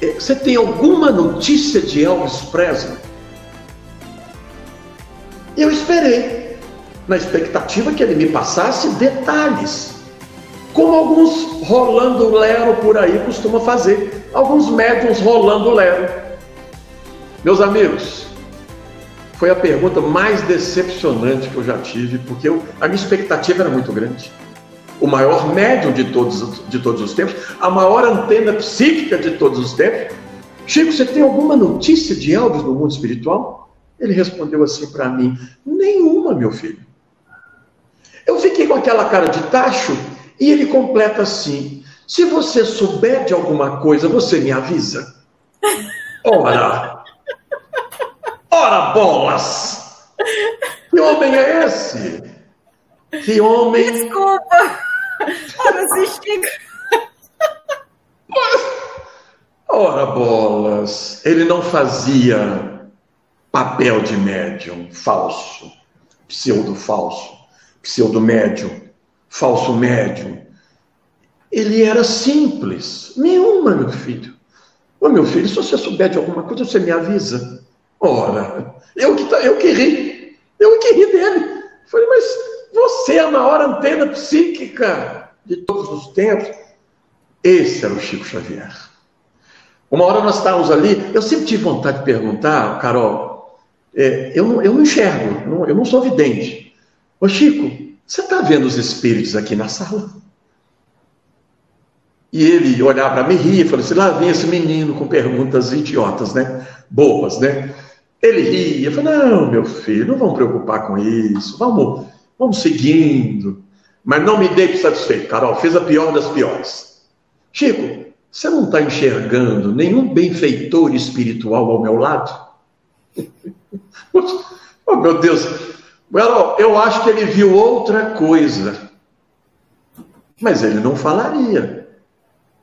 É, você tem alguma notícia de Elvis Presley? Eu esperei, na expectativa que ele me passasse detalhes, como alguns rolando lero por aí costuma fazer, alguns médiums rolando lero. Meus amigos, foi a pergunta mais decepcionante que eu já tive, porque eu, a minha expectativa era muito grande o maior médium de todos, de todos os tempos, a maior antena psíquica de todos os tempos. Chico, você tem alguma notícia de Elvis no mundo espiritual? Ele respondeu assim para mim: Nenhuma, meu filho. Eu fiquei com aquela cara de tacho e ele completa assim: Se você souber de alguma coisa, você me avisa. Ora! Ora, bolas! Que homem é esse? Que homem. Desculpa! Para assistir. Ora, bolas, ele não fazia papel de médium falso, pseudo-falso, pseudo-médium, falso médium. Ele era simples. Nenhuma, meu filho. Ô, meu filho, se você souber de alguma coisa, você me avisa. Ora, eu que, eu que ri. Eu que ri dele. Falei, mas você é a maior antena psíquica de todos os tempos. Esse era o Chico Xavier. Uma hora nós estávamos ali, eu sempre tive vontade de perguntar, Carol, é, eu, não, eu não enxergo, eu não, eu não sou vidente. Ô Chico, você está vendo os espíritos aqui na sala? E ele olhava para mim e ria, falou assim: lá vem esse menino com perguntas idiotas, né? Boas, né? Ele ria, falei: não, meu filho, não vamos preocupar com isso, vamos Vamos seguindo. Mas não me deixe satisfeito, Carol. Fez a pior das piores. Chico, você não está enxergando nenhum benfeitor espiritual ao meu lado? oh, meu Deus. Carol, eu acho que ele viu outra coisa. Mas ele não falaria.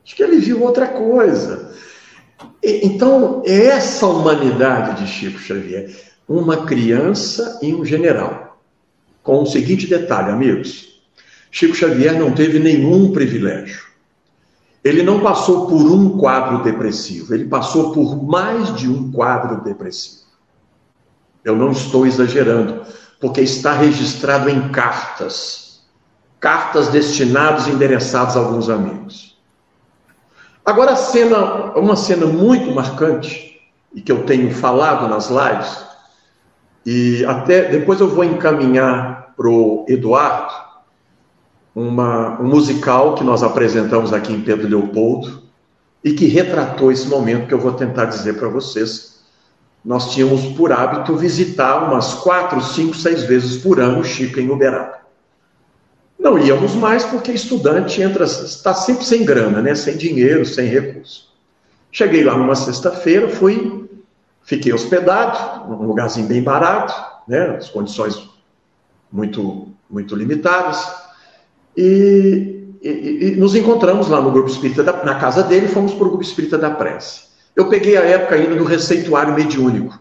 Acho que ele viu outra coisa. Então, é essa humanidade de Chico Xavier. Uma criança e um general com o seguinte detalhe, amigos: Chico Xavier não teve nenhum privilégio. Ele não passou por um quadro depressivo, ele passou por mais de um quadro depressivo. Eu não estou exagerando, porque está registrado em cartas, cartas destinadas e endereçadas a alguns amigos. Agora, cena, uma cena muito marcante, e que eu tenho falado nas lives, e até depois eu vou encaminhar para o Eduardo uma, um musical que nós apresentamos aqui em Pedro Leopoldo e que retratou esse momento que eu vou tentar dizer para vocês. Nós tínhamos por hábito visitar umas quatro, cinco, seis vezes por ano o Chico em Uberaba. Não íamos mais porque estudante entra, está sempre sem grana, né? sem dinheiro, sem recurso. Cheguei lá numa sexta-feira, fui, fiquei hospedado, num lugarzinho bem barato, né? as condições muito, muito limitadas. E, e, e, nos encontramos lá no grupo espírita, da, na casa dele, fomos para o grupo espírita da prece. Eu peguei a época ainda do receituário mediúnico.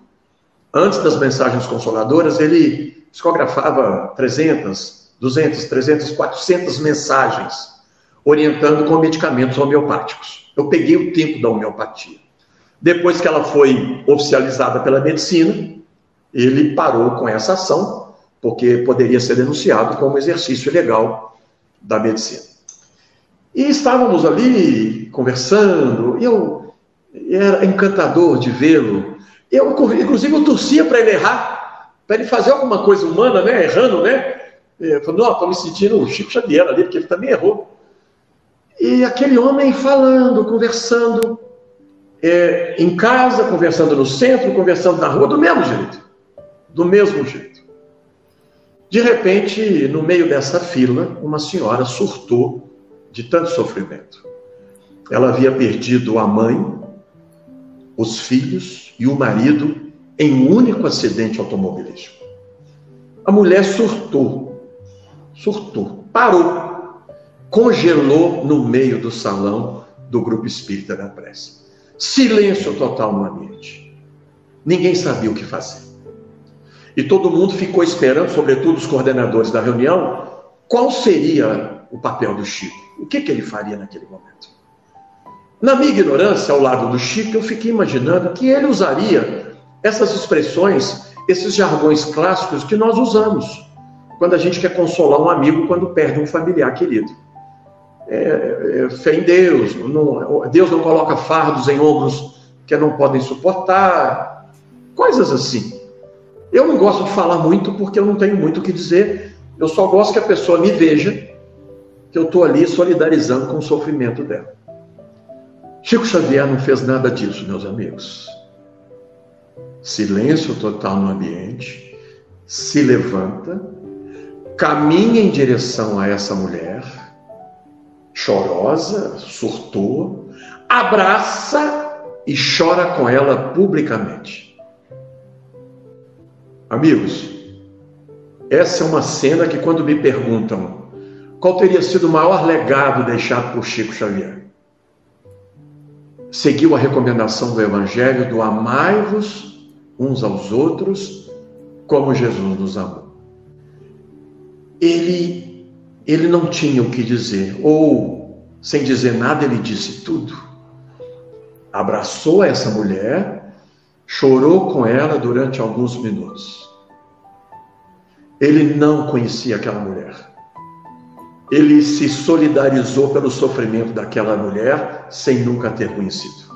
Antes das mensagens consoladoras, ele psicografava 300, 200, 300, 400 mensagens orientando com medicamentos homeopáticos. Eu peguei o tempo da homeopatia. Depois que ela foi oficializada pela medicina, ele parou com essa ação, porque poderia ser denunciado como exercício ilegal da medicina. E estávamos ali conversando, e eu era encantador de vê-lo. Eu, inclusive, eu torcia para ele errar, para ele fazer alguma coisa humana, né? Errando, né? Eu falei, não, estou me sentindo o Chico Xavier ali, porque ele também errou. E aquele homem falando, conversando, é, em casa, conversando no centro, conversando na rua, do mesmo jeito. Do mesmo jeito. De repente, no meio dessa fila, uma senhora surtou de tanto sofrimento. Ela havia perdido a mãe, os filhos e o marido em um único acidente automobilístico. A mulher surtou, surtou, parou, congelou no meio do salão do grupo espírita da prece. Silêncio total no ambiente. Ninguém sabia o que fazer. E todo mundo ficou esperando, sobretudo os coordenadores da reunião, qual seria o papel do Chico. O que, que ele faria naquele momento? Na minha ignorância, ao lado do Chico, eu fiquei imaginando que ele usaria essas expressões, esses jargões clássicos que nós usamos quando a gente quer consolar um amigo quando perde um familiar querido é, é, fé em Deus, não, Deus não coloca fardos em ombros que não podem suportar, coisas assim. Eu não gosto de falar muito porque eu não tenho muito o que dizer, eu só gosto que a pessoa me veja que eu estou ali solidarizando com o sofrimento dela. Chico Xavier não fez nada disso, meus amigos. Silêncio total no ambiente, se levanta, caminha em direção a essa mulher chorosa, surtou, abraça e chora com ela publicamente. Amigos, essa é uma cena que, quando me perguntam qual teria sido o maior legado deixado por Chico Xavier, seguiu a recomendação do Evangelho do amai-vos uns aos outros como Jesus nos amou. Ele ele não tinha o que dizer, ou, sem dizer nada, ele disse tudo. Abraçou essa mulher, chorou com ela durante alguns minutos. Ele não conhecia aquela mulher. Ele se solidarizou pelo sofrimento daquela mulher sem nunca ter conhecido.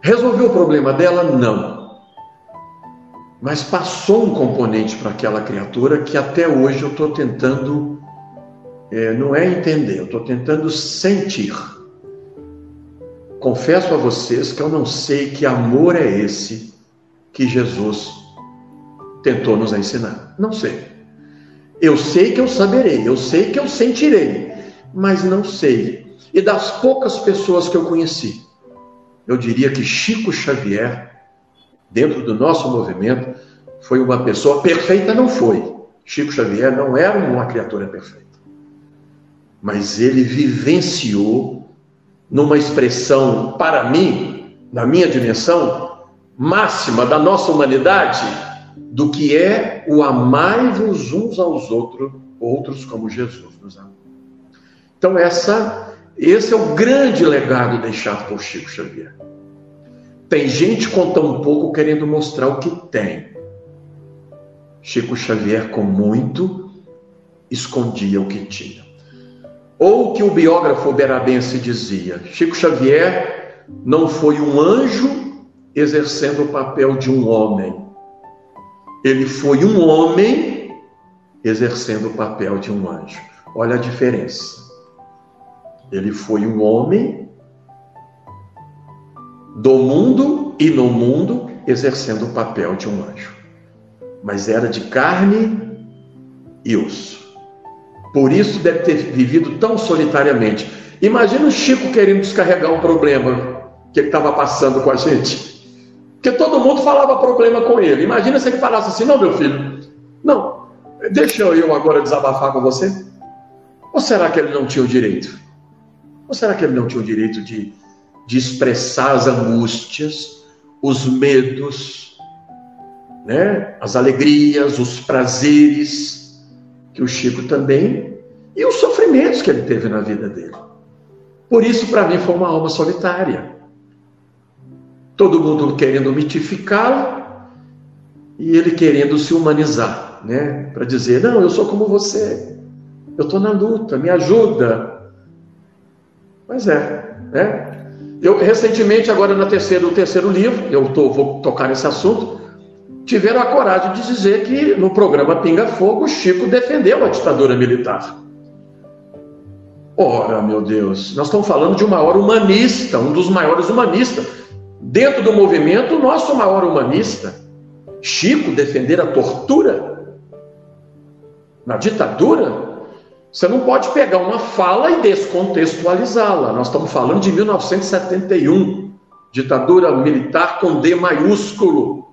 Resolveu o problema dela? Não. Mas passou um componente para aquela criatura que até hoje eu estou tentando, é, não é entender, eu estou tentando sentir. Confesso a vocês que eu não sei que amor é esse que Jesus tentou nos ensinar. Não sei. Eu sei que eu saberei, eu sei que eu sentirei, mas não sei. E das poucas pessoas que eu conheci, eu diria que Chico Xavier dentro do nosso movimento, foi uma pessoa perfeita, não foi. Chico Xavier não era uma criatura perfeita. Mas ele vivenciou numa expressão, para mim, na minha dimensão, máxima da nossa humanidade, do que é o amai-vos uns aos outros, outros como Jesus nos amou. Então, essa, esse é o grande legado deixado por Chico Xavier. Tem gente com tão pouco querendo mostrar o que tem. Chico Xavier, com muito, escondia o que tinha. Ou o que o biógrafo berabense dizia: Chico Xavier não foi um anjo exercendo o papel de um homem. Ele foi um homem exercendo o papel de um anjo. Olha a diferença. Ele foi um homem do mundo e no mundo, exercendo o papel de um anjo. Mas era de carne e osso. Por isso deve ter vivido tão solitariamente. Imagina o Chico querendo descarregar um problema que ele estava passando com a gente. Porque todo mundo falava problema com ele. Imagina se ele falasse assim: não, meu filho, não, deixa eu agora desabafar com você. Ou será que ele não tinha o direito? Ou será que ele não tinha o direito de de expressar as angústias, os medos, né? as alegrias, os prazeres que o Chico também, e os sofrimentos que ele teve na vida dele. Por isso, para mim, foi uma alma solitária. Todo mundo querendo mitificá-lo e ele querendo se humanizar, né? Para dizer: não, eu sou como você, eu estou na luta, me ajuda. Mas é, né? Eu recentemente, agora no terceiro, no terceiro livro, eu tô, vou tocar nesse assunto, tiveram a coragem de dizer que no programa Pinga Fogo, Chico defendeu a ditadura militar. Ora, meu Deus, nós estamos falando de uma hora humanista, um dos maiores humanistas. Dentro do movimento, nosso maior humanista, Chico, defender a tortura na ditadura. Você não pode pegar uma fala e descontextualizá-la. Nós estamos falando de 1971, ditadura militar com D maiúsculo.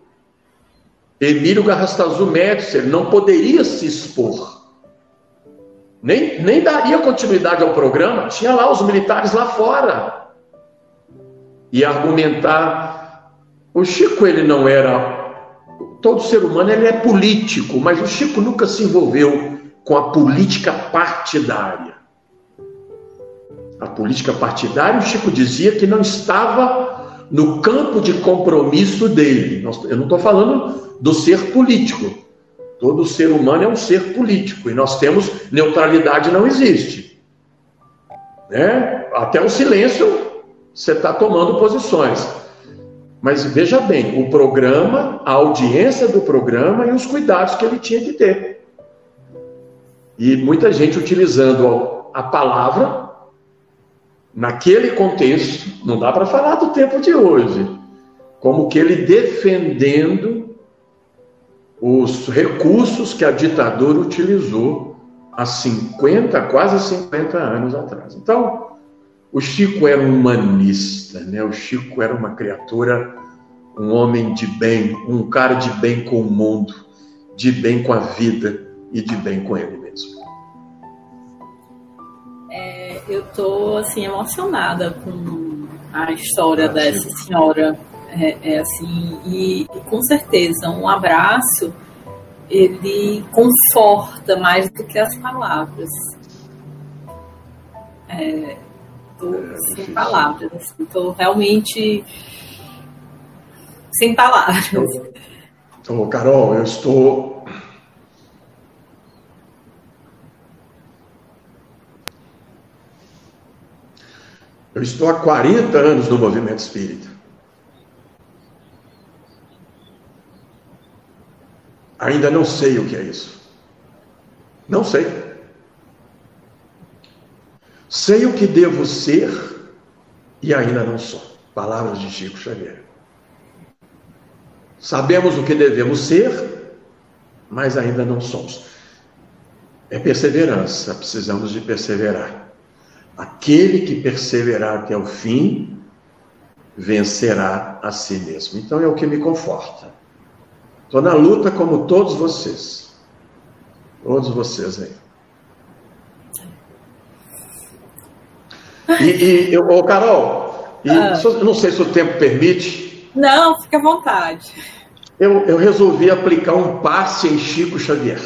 Emílio Garrastazu Médici, não poderia se expor nem, nem daria continuidade ao programa, tinha lá os militares lá fora. E argumentar. O Chico, ele não era. Todo ser humano ele é político, mas o Chico nunca se envolveu com a política partidária. A política partidária, o Chico dizia que não estava no campo de compromisso dele. Eu não estou falando do ser político, Todo ser humano é um ser político e nós temos neutralidade não existe. Né? Até o silêncio você está tomando posições. Mas veja bem, o programa, a audiência do programa e os cuidados que ele tinha que ter. E muita gente utilizando a palavra naquele contexto, não dá para falar do tempo de hoje, como que ele defendendo os recursos que a ditadura utilizou há 50, quase 50 anos atrás. Então, o Chico era um humanista, né? O Chico era uma criatura, um homem de bem, um cara de bem com o mundo, de bem com a vida e de bem com ele eu estou assim emocionada com a história dessa senhora é, é assim, e, e com certeza um abraço ele conforta mais do que as palavras. É, tô sem palavras, estou assim, realmente sem palavras. Então, Carol, eu estou. Eu estou há 40 anos no movimento espírita. Ainda não sei o que é isso. Não sei. Sei o que devo ser e ainda não sou. Palavras de Chico Xavier. Sabemos o que devemos ser, mas ainda não somos. É perseverança, precisamos de perseverar. Aquele que perseverar até o fim, vencerá a si mesmo. Então é o que me conforta. Estou na luta como todos vocês. Todos vocês aí. E, e eu, ô Carol, e, ah. não sei se o tempo permite. Não, fica à vontade. Eu, eu resolvi aplicar um passe em Chico Xavier.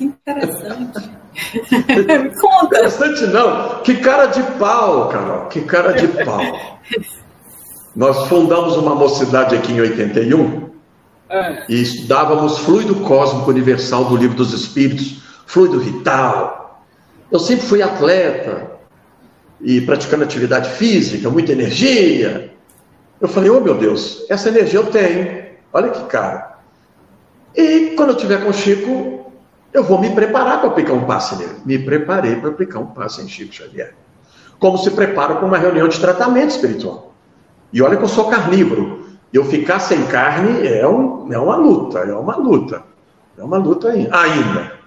Que interessante. Me conta. Interessante não. Que cara de pau, Carol. Que cara de pau. Nós fundamos uma mocidade aqui em 81 é. e estudávamos fluido cósmico universal do livro dos Espíritos, fluido vital. Eu sempre fui atleta e praticando atividade física, muita energia. Eu falei, oh meu Deus, essa energia eu tenho. Olha que cara. E quando eu tiver com o Chico, eu vou me preparar para aplicar um passe nele. Me preparei para aplicar um passe em Chico Xavier. Como se prepara para uma reunião de tratamento espiritual. E olha que eu sou carnívoro. Eu ficar sem carne é, um, é uma luta, é uma luta. É uma luta ainda.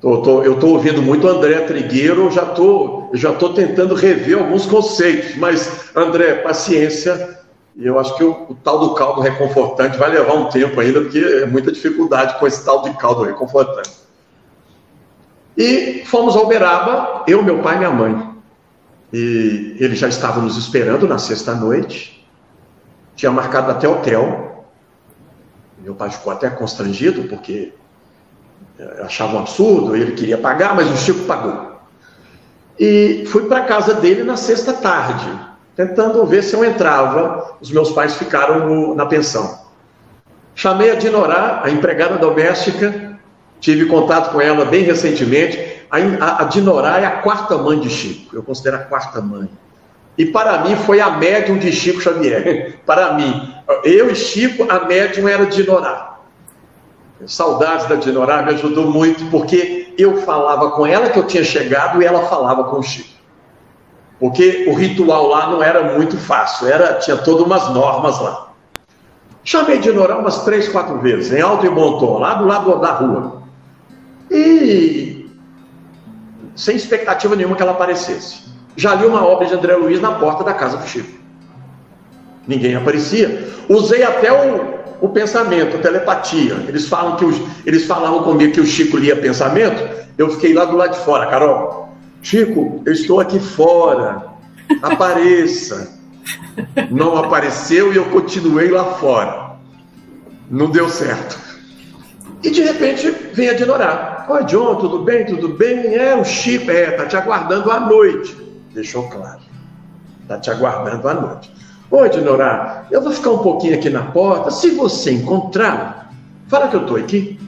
Tô, tô, eu estou ouvindo muito André Trigueiro, já tô, já estou tentando rever alguns conceitos, mas André, paciência. Eu acho que o, o, tal do caldo reconfortante vai levar um tempo ainda, porque é muita dificuldade com esse tal de caldo reconfortante. E fomos ao Uberaba, eu, meu pai e minha mãe. E ele já estava nos esperando na sexta-noite, tinha marcado até hotel. Meu pai ficou até constrangido, porque eh, achava um absurdo, ele queria pagar, mas o Chico pagou. E fui para a casa dele na sexta tarde, tentando ver se eu entrava. Os meus pais ficaram no, na pensão. Chamei a Dinorá, a empregada doméstica, tive contato com ela bem recentemente. A, a, a Dinorá é a quarta mãe de Chico, eu considero a quarta mãe. E para mim foi a médium de Chico Xavier. Para mim, eu e Chico, a médium era Dinorá. Saudades da Dinorá me ajudou muito, porque eu falava com ela que eu tinha chegado e ela falava com o Chico. Porque o ritual lá não era muito fácil, era tinha todas umas normas lá. Chamei Dinorá umas três, quatro vezes, em alto e bom tom, lá do lado da rua. E sem expectativa nenhuma que ela aparecesse já li uma obra de André Luiz na porta da casa do Chico. Ninguém aparecia. Usei até o, o pensamento, a telepatia. Eles falam que os, eles falavam comigo que o Chico lia pensamento. Eu fiquei lá do lado de fora, Carol. Chico, eu estou aqui fora. Apareça. Não apareceu e eu continuei lá fora. Não deu certo. E de repente vem a Dinorá. Oi, John, tudo bem? Tudo bem? É, o Chico, é, tá te aguardando à noite deixou claro. Está te aguardando à noite. Oi, Dinorá, eu vou ficar um pouquinho aqui na porta. Se você encontrar, fala que eu estou aqui.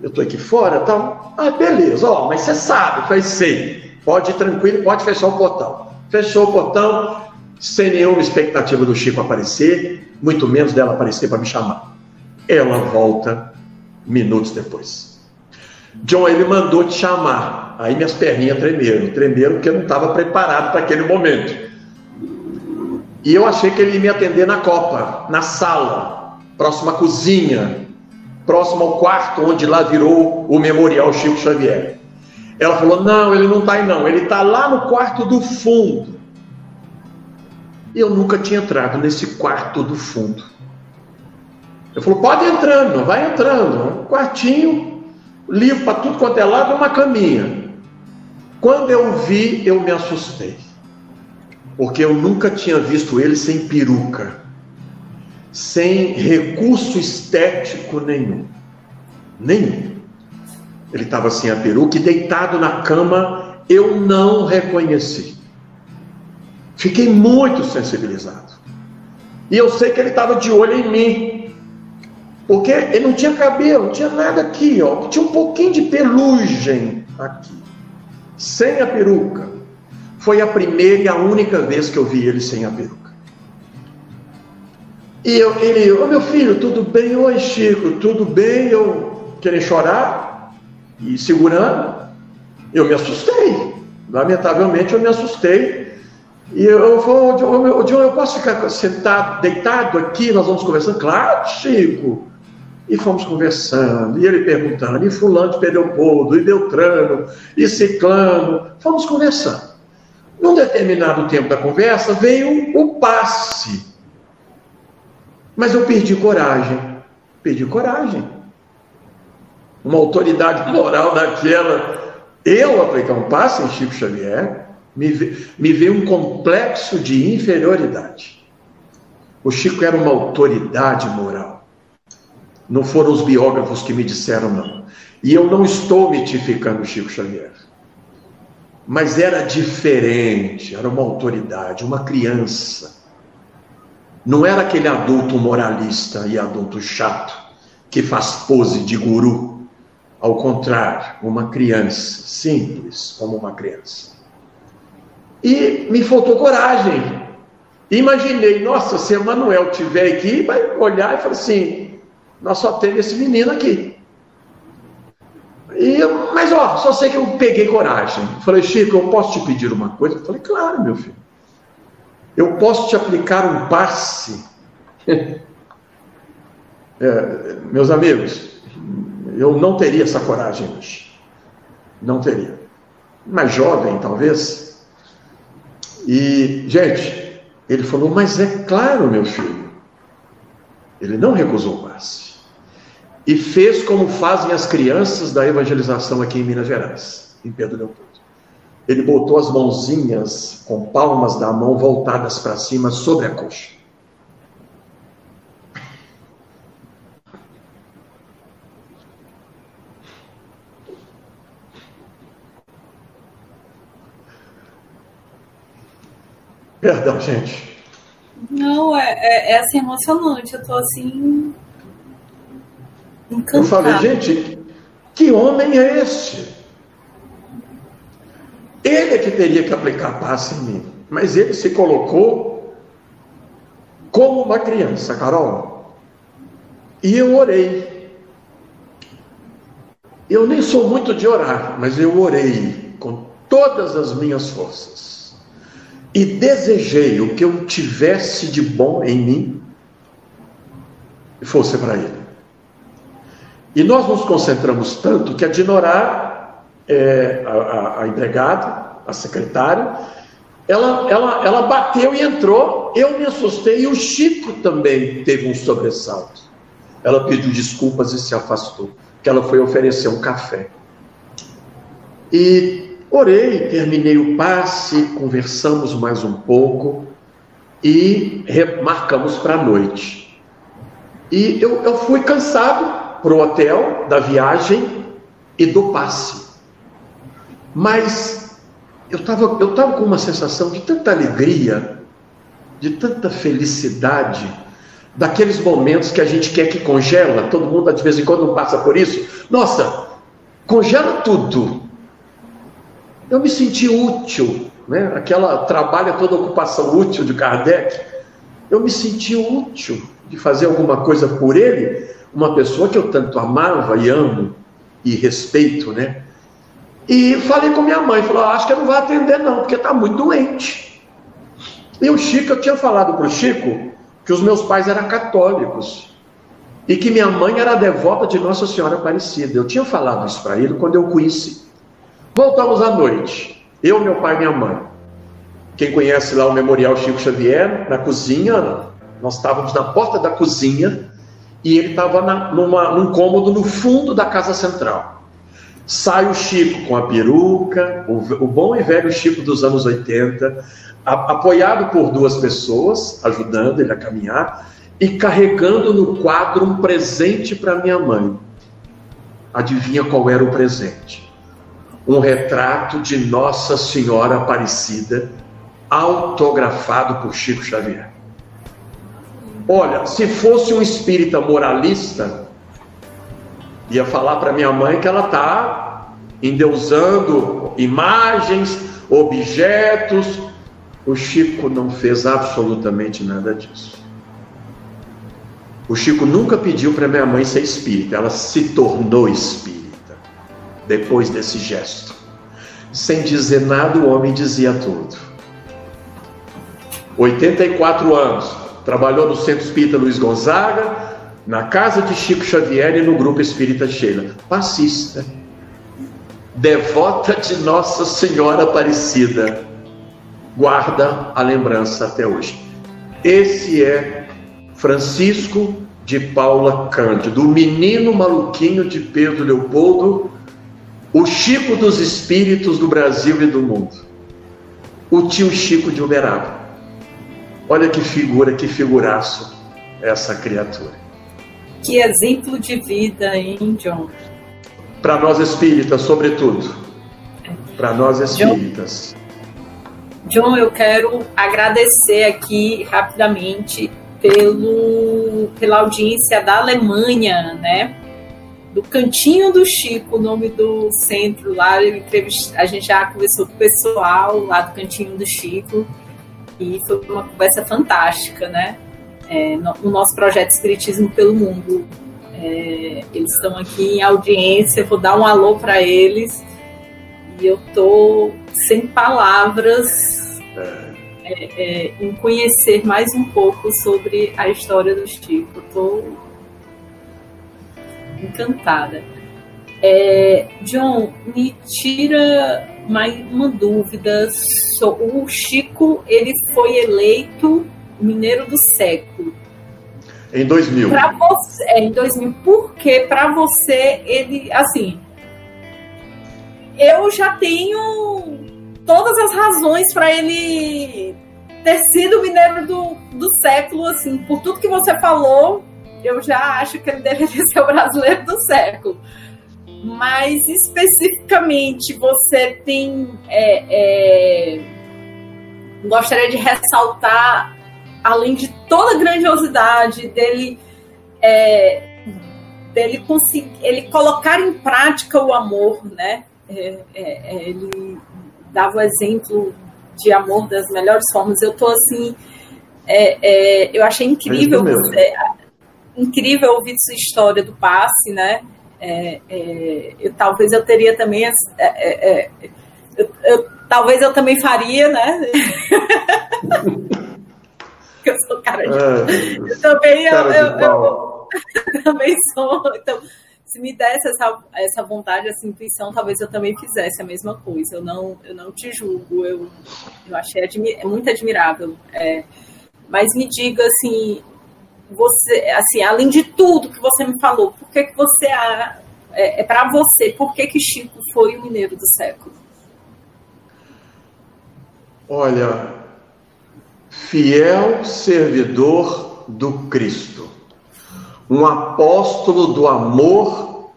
Eu estou aqui fora tal. Ah, beleza, ó, mas você sabe, faz sei. Pode ir tranquilo, pode fechar o portão. Fechou o portão, sem nenhuma expectativa do Chico aparecer, muito menos dela aparecer para me chamar. Ela volta minutos depois. John, ele mandou te chamar. Aí minhas perninhas tremeram, tremeram porque eu não estava preparado para aquele momento. E eu achei que ele ia me atender na copa, na sala, próxima à cozinha, próximo ao quarto onde lá virou o Memorial Chico Xavier. Ela falou: Não, ele não está aí, não, ele está lá no quarto do fundo. Eu nunca tinha entrado nesse quarto do fundo. Eu falou: Pode entrando, vai entrando. Um quartinho, livro para tudo quanto é lado, uma caminha. Quando eu vi, eu me assustei, porque eu nunca tinha visto ele sem peruca, sem recurso estético nenhum. Nenhum. Ele estava sem a peruca e deitado na cama, eu não reconheci. Fiquei muito sensibilizado. E eu sei que ele estava de olho em mim. Porque ele não tinha cabelo, não tinha nada aqui, ó. Tinha um pouquinho de pelugem aqui sem a peruca. Foi a primeira e a única vez que eu vi ele sem a peruca. E eu, ele, ô oh, meu filho, tudo bem? Oi, Chico, tudo bem? Eu querendo chorar e segurando. Eu me assustei. Lamentavelmente, eu me assustei. E eu vou, John, eu posso ficar sentado, deitado aqui? Nós vamos conversando? Claro, Chico. E fomos conversando, e ele perguntando, e fulano de Pedeupodo, e Beltrano, e Ciclano, fomos conversando. Num determinado tempo da conversa, veio o passe. Mas eu perdi coragem. Perdi coragem. Uma autoridade moral daquela. Eu aplicar um passe em Chico Xavier, me, me veio um complexo de inferioridade. O Chico era uma autoridade moral. Não foram os biógrafos que me disseram, não. E eu não estou mitificando Chico Xavier. Mas era diferente, era uma autoridade, uma criança. Não era aquele adulto moralista e adulto chato que faz pose de guru. Ao contrário, uma criança, simples como uma criança. E me faltou coragem. Imaginei, nossa, se Emanuel estiver aqui, vai olhar e falar assim: nós só temos esse menino aqui. E, mas ó, só sei que eu peguei coragem. Falei, Chico, eu posso te pedir uma coisa? Falei, claro, meu filho. Eu posso te aplicar um passe. é, meus amigos, eu não teria essa coragem hoje. Não teria. Mais jovem, talvez. E, gente, ele falou, mas é claro, meu filho. Ele não recusou o passe e fez como fazem as crianças da evangelização aqui em Minas Gerais, em Pedro Leopoldo. Ele botou as mãozinhas com palmas da mão voltadas para cima sobre a coxa. Perdão, gente. Não, é, é, é assim emocionante. Eu tô assim. Encantada. Eu falei, gente, que homem é este? Ele é que teria que aplicar paz em mim, mas ele se colocou como uma criança, Carol. E eu orei. Eu nem sou muito de orar, mas eu orei com todas as minhas forças e desejei o que eu tivesse de bom em mim e fosse para ele. E nós nos concentramos tanto que a Dinorá, é, a, a, a empregada, a secretária, ela, ela, ela bateu e entrou, eu me assustei e o Chico também teve um sobressalto. Ela pediu desculpas e se afastou, que ela foi oferecer um café. E orei, terminei o passe, conversamos mais um pouco e remarcamos para a noite. E eu, eu fui cansado, para o hotel, da viagem e do passe. Mas eu estava eu tava com uma sensação de tanta alegria, de tanta felicidade, daqueles momentos que a gente quer que congela, todo mundo de vez em quando passa por isso. Nossa, congela tudo. Eu me senti útil, né? aquela trabalha toda ocupação útil de Kardec. Eu me senti útil de fazer alguma coisa por ele, uma pessoa que eu tanto amava e amo e respeito, né? E falei com minha mãe, falou, ah, acho que eu não vou atender não, porque está muito doente. E o Chico, eu tinha falado para o Chico que os meus pais eram católicos e que minha mãe era devota de Nossa Senhora Aparecida. Eu tinha falado isso para ele quando eu conheci. Voltamos à noite, eu, meu pai e minha mãe. Quem conhece lá o Memorial Chico Xavier, na cozinha, nós estávamos na porta da cozinha e ele estava num cômodo no fundo da casa central. Sai o Chico com a peruca, o, o bom e velho Chico dos anos 80, a, apoiado por duas pessoas, ajudando ele a caminhar, e carregando no quadro um presente para minha mãe. Adivinha qual era o presente? Um retrato de Nossa Senhora Aparecida, autografado por Chico Xavier. Olha, se fosse um espírita moralista, ia falar para minha mãe que ela está endeusando imagens, objetos. O Chico não fez absolutamente nada disso. O Chico nunca pediu para minha mãe ser espírita, ela se tornou espírita depois desse gesto. Sem dizer nada, o homem dizia tudo. 84 anos, Trabalhou no Centro Espírita Luiz Gonzaga, na casa de Chico Xavier e no Grupo Espírita Sheila. Passista. Devota de Nossa Senhora Aparecida. Guarda a lembrança até hoje. Esse é Francisco de Paula Cândido, o menino maluquinho de Pedro Leopoldo, o Chico dos Espíritos do Brasil e do mundo. O tio Chico de Uberaba. Olha que figura, que figuraço essa criatura. Que exemplo de vida, hein, John? Para nós espíritas, sobretudo. Para nós espíritas. John, John, eu quero agradecer aqui rapidamente pelo, pela audiência da Alemanha, né? Do Cantinho do Chico, o nome do centro lá. A gente já conversou com o pessoal lá do Cantinho do Chico e foi uma conversa fantástica, né? É, no, no, nosso projeto Espiritismo pelo Mundo. É, eles estão aqui em audiência, vou dar um alô para eles e eu tô sem palavras é, é, em conhecer mais um pouco sobre a história do Chico. Tô encantada. É, John, me tira mais uma dúvida. O Chico, ele foi eleito Mineiro do Século. Em 2000. Para você, é, em 2000. Porque para você ele, assim, eu já tenho todas as razões para ele ter sido mineiro do, do século, assim, por tudo que você falou, eu já acho que ele deveria ser o brasileiro do século mas especificamente você tem é, é, gostaria de ressaltar, além de toda a grandiosidade dele, é, dele conseguir, ele colocar em prática o amor, né? É, é, é ele dava o exemplo de amor das melhores formas. Eu tô assim, é, é, eu achei incrível, você, incrível ouvir sua história do passe, né? eu, talvez eu teria também eu, eu, talvez eu também faria, né? eu sou cara de. É, eu também, eu, eu, eu, também sou. Então, se me desse essa, essa vontade, essa intuição, talvez eu também fizesse a mesma coisa. Eu não, eu não te julgo, eu, eu achei admi é muito admirável. É, mas me diga assim, você, assim, além de tudo que você me falou, por que, que você é, é para você, por que, que Chico foi o mineiro do século? Olha, fiel servidor do Cristo, um apóstolo do amor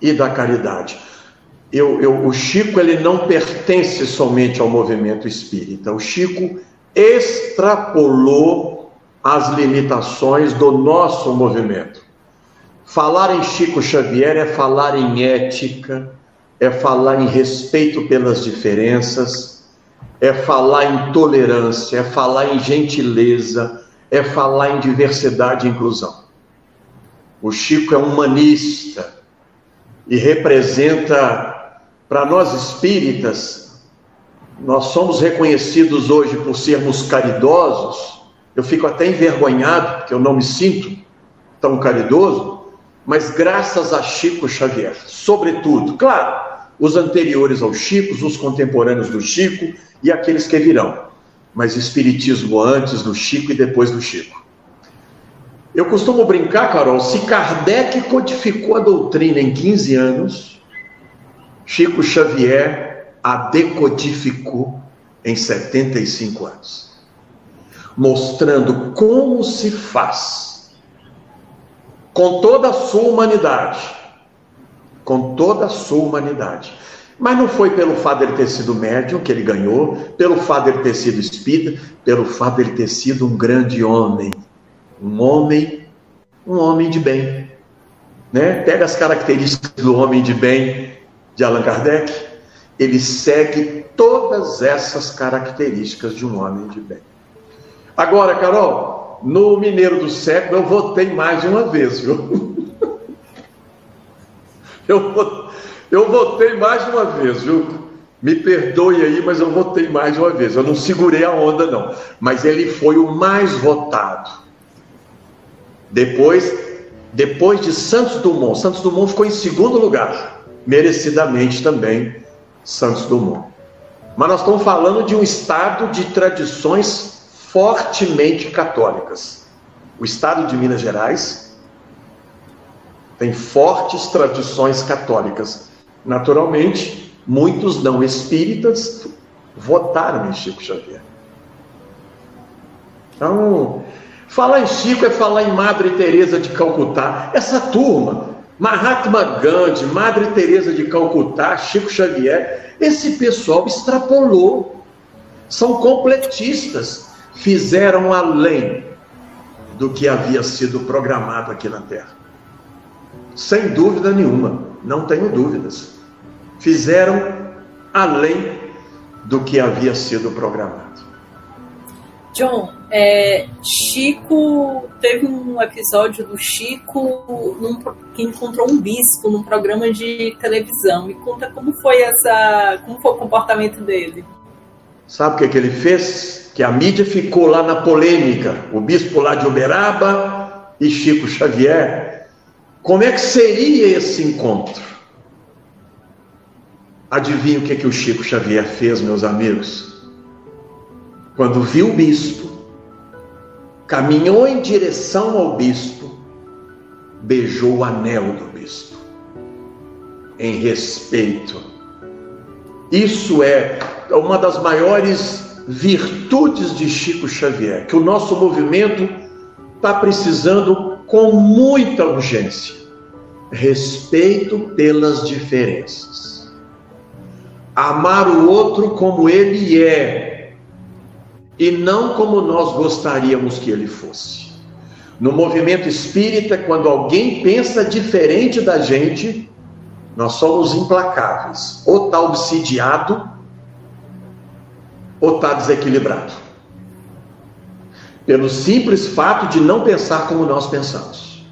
e da caridade. Eu, eu, o Chico ele não pertence somente ao movimento espírita. O Chico extrapolou as limitações do nosso movimento. Falar em Chico Xavier é falar em ética, é falar em respeito pelas diferenças é falar em tolerância, é falar em gentileza, é falar em diversidade e inclusão. O Chico é humanista e representa, para nós espíritas, nós somos reconhecidos hoje por sermos caridosos. Eu fico até envergonhado, porque eu não me sinto tão caridoso, mas graças a Chico Xavier, sobretudo, claro, os anteriores ao Chico, os contemporâneos do Chico e aqueles que virão. Mas Espiritismo antes do Chico e depois do Chico. Eu costumo brincar, Carol, se Kardec codificou a doutrina em 15 anos, Chico Xavier a decodificou em 75 anos, mostrando como se faz, com toda a sua humanidade, com toda a sua humanidade. Mas não foi pelo fato dele ter sido médium que ele ganhou, pelo fato dele ter sido espírita, pelo fato dele ter sido um grande homem. Um homem, um homem de bem. Né? Pega as características do homem de bem de Allan Kardec, ele segue todas essas características de um homem de bem. Agora, Carol, no Mineiro do Século eu votei mais de uma vez, viu? Eu, eu votei mais de uma vez, viu? Me perdoe aí, mas eu votei mais uma vez. Eu não segurei a onda, não. Mas ele foi o mais votado. Depois, depois de Santos Dumont. Santos Dumont ficou em segundo lugar. Merecidamente também, Santos Dumont. Mas nós estamos falando de um estado de tradições fortemente católicas. O estado de Minas Gerais tem fortes tradições católicas. Naturalmente, muitos não espíritas votaram em Chico Xavier. Então, falar em Chico é falar em Madre Teresa de Calcutá. Essa turma, Mahatma Gandhi, Madre Teresa de Calcutá, Chico Xavier, esse pessoal extrapolou. São completistas, fizeram além do que havia sido programado aqui na Terra. Sem dúvida nenhuma, não tenho dúvidas. Fizeram além do que havia sido programado. John, é, Chico teve um episódio do Chico num, que encontrou um bispo num programa de televisão. Me conta como foi essa, como foi o comportamento dele. Sabe o que, que ele fez? Que a mídia ficou lá na polêmica. O bispo lá de Uberaba e Chico Xavier como é que seria esse encontro? Adivinha o que, que o Chico Xavier fez, meus amigos? Quando viu o bispo, caminhou em direção ao bispo, beijou o anel do bispo, em respeito. Isso é uma das maiores virtudes de Chico Xavier, que o nosso movimento está precisando com muita urgência. Respeito pelas diferenças. Amar o outro como ele é. e não como nós gostaríamos que ele fosse. No movimento espírita, quando alguém pensa diferente da gente, nós somos implacáveis. Ou está obsidiado, ou está desequilibrado. Pelo simples fato de não pensar como nós pensamos.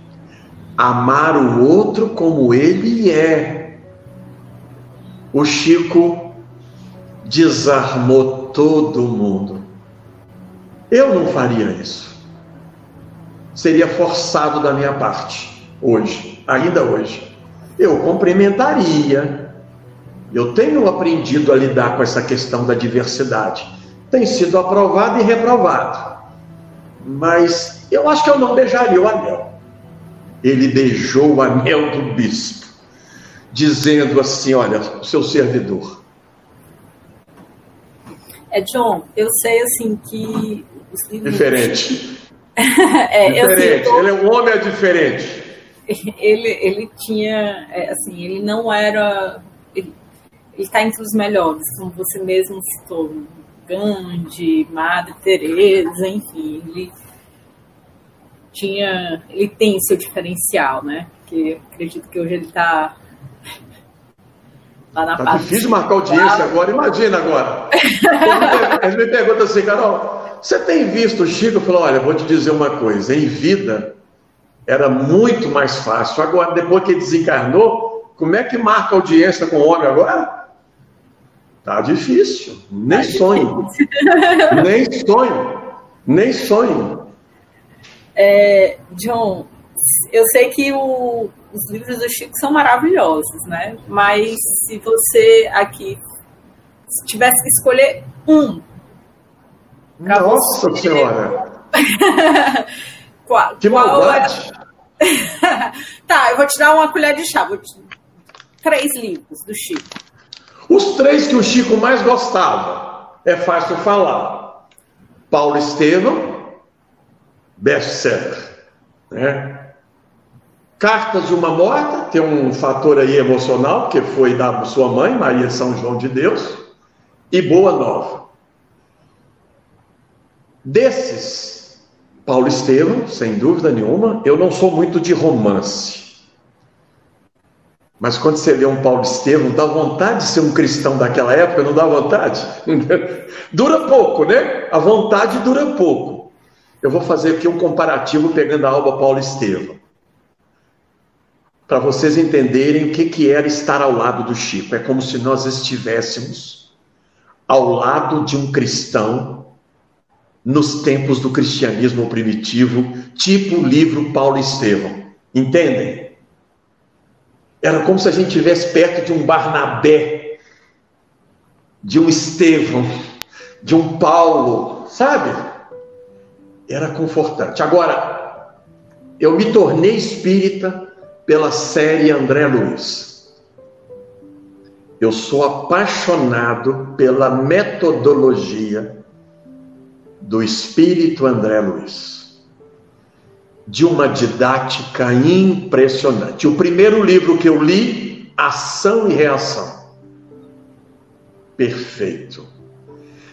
Amar o outro como ele é. O Chico desarmou todo mundo. Eu não faria isso. Seria forçado da minha parte, hoje, ainda hoje. Eu cumprimentaria. Eu tenho aprendido a lidar com essa questão da diversidade. Tem sido aprovado e reprovado. Mas eu acho que eu não beijaria o anel. Ele beijou o anel do bispo, dizendo assim: Olha, seu servidor. É, John, eu sei assim que. Diferente. é, diferente. Ele é um homem diferente. Ele, ele tinha, é, assim, ele não era. Ele está entre os melhores, como você mesmo citou. Gandhi, Madre Teresa, enfim, ele tinha, ele tem seu diferencial, né? Porque acredito que hoje ele está lá na tá parte. Difícil marcar audiência agora, imagina agora. Ele me pergunta assim, Carol, você tem visto o Chico? Falou, olha, vou te dizer uma coisa, em vida era muito mais fácil. Agora, depois que desencarnou, como é que marca audiência com o homem agora? Tá difícil. Nem tá sonho. Difícil. Nem sonho. Nem sonho. É, John, eu sei que o, os livros do Chico são maravilhosos, né? Mas se você aqui tivesse que escolher um nossa você... Senhora! qual, que maldade! É... tá, eu vou te dar uma colher de chá. Te... Três livros do Chico. Os três que o Chico mais gostava, é fácil falar. Paulo Estevam, best-seller. Né? Cartas de uma morta, tem um fator aí emocional, que foi da sua mãe, Maria São João de Deus, e Boa Nova. Desses, Paulo Estevam, sem dúvida nenhuma, eu não sou muito de romance. Mas quando você lê um Paulo Estevam, dá vontade de ser um cristão daquela época, não dá vontade? dura pouco, né? A vontade dura pouco. Eu vou fazer aqui um comparativo pegando a alba Paulo Estevam. Para vocês entenderem o que, que era estar ao lado do Chico. É como se nós estivéssemos ao lado de um cristão nos tempos do cristianismo primitivo, tipo o livro Paulo Estevão. Entendem? Era como se a gente estivesse perto de um Barnabé, de um Estevão, de um Paulo, sabe? Era confortante. Agora, eu me tornei espírita pela série André Luiz. Eu sou apaixonado pela metodologia do espírito André Luiz, de uma didática impressionante. O primeiro livro que eu li, Ação e Reação. Perfeito.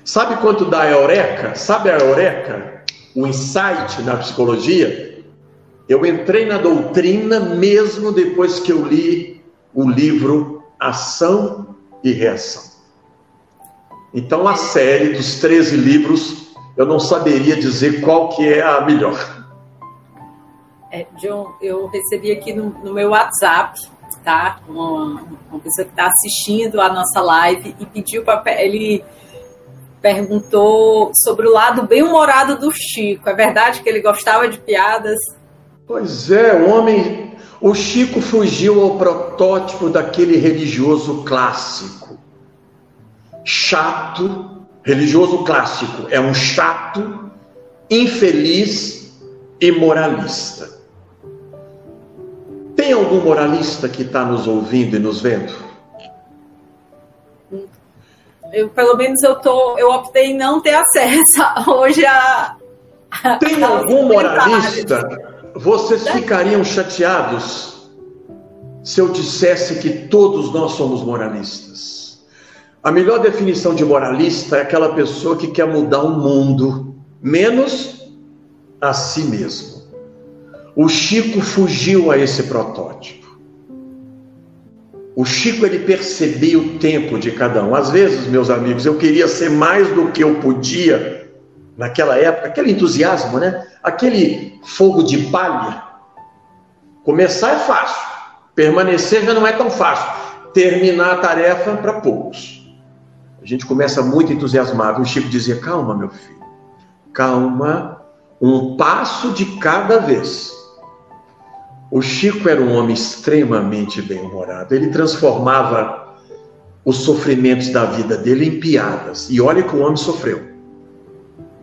Sabe quanto dá a eureka? Sabe a eureka? O insight na psicologia? Eu entrei na doutrina mesmo depois que eu li o livro Ação e Reação. Então, a série dos 13 livros eu não saberia dizer qual que é a melhor. É, John, eu recebi aqui no, no meu WhatsApp, tá? Uma, uma pessoa que está assistindo a nossa live e pediu para ele perguntou sobre o lado bem-humorado do Chico. É verdade que ele gostava de piadas? Pois é, o homem. O Chico fugiu ao protótipo daquele religioso clássico, chato, Religioso clássico é um chato, infeliz e moralista. Tem algum moralista que está nos ouvindo e nos vendo? Eu, pelo menos eu tô, eu optei em não ter acesso hoje a. Tem algum moralista? Vocês ficariam chateados se eu dissesse que todos nós somos moralistas? A melhor definição de moralista é aquela pessoa que quer mudar o mundo, menos a si mesmo. O Chico fugiu a esse protótipo. O Chico ele percebia o tempo de cada um. Às vezes, meus amigos, eu queria ser mais do que eu podia naquela época, aquele entusiasmo, né? Aquele fogo de palha. Começar é fácil, permanecer já não é tão fácil. Terminar a tarefa para poucos. A gente começa muito entusiasmado. O Chico dizia: "Calma, meu filho. Calma, um passo de cada vez." O Chico era um homem extremamente bem-humorado. Ele transformava os sofrimentos da vida dele em piadas. E olha que o homem sofreu.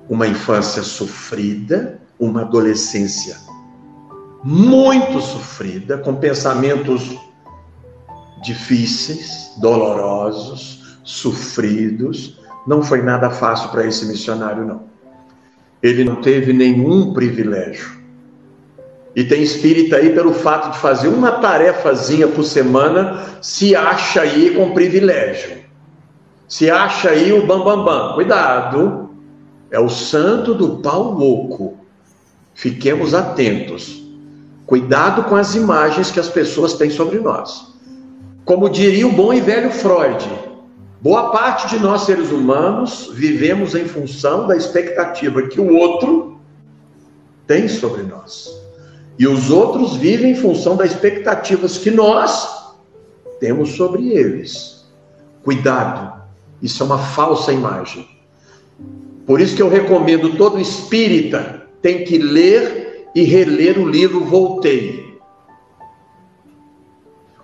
Uma infância sofrida, uma adolescência muito sofrida, com pensamentos difíceis, dolorosos, sofridos. Não foi nada fácil para esse missionário, não. Ele não teve nenhum privilégio e tem espírita aí pelo fato de fazer uma tarefazinha por semana, se acha aí com privilégio. Se acha aí o bambambam. Bam, bam. Cuidado, é o santo do pau louco. Fiquemos atentos. Cuidado com as imagens que as pessoas têm sobre nós. Como diria o bom e velho Freud, boa parte de nós seres humanos vivemos em função da expectativa que o outro tem sobre nós. E os outros vivem em função das expectativas que nós temos sobre eles. Cuidado, isso é uma falsa imagem. Por isso que eu recomendo todo espírita tem que ler e reler o livro Voltei.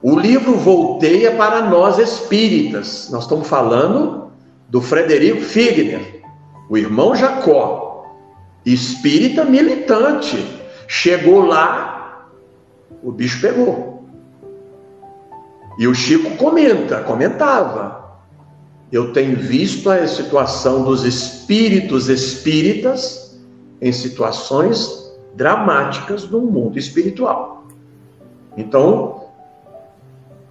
O livro Voltei é para nós espíritas. Nós estamos falando do Frederico Figner, o irmão Jacó, espírita militante Chegou lá, o bicho pegou. E o Chico comenta, comentava. Eu tenho visto a situação dos espíritos espíritas em situações dramáticas no mundo espiritual. Então,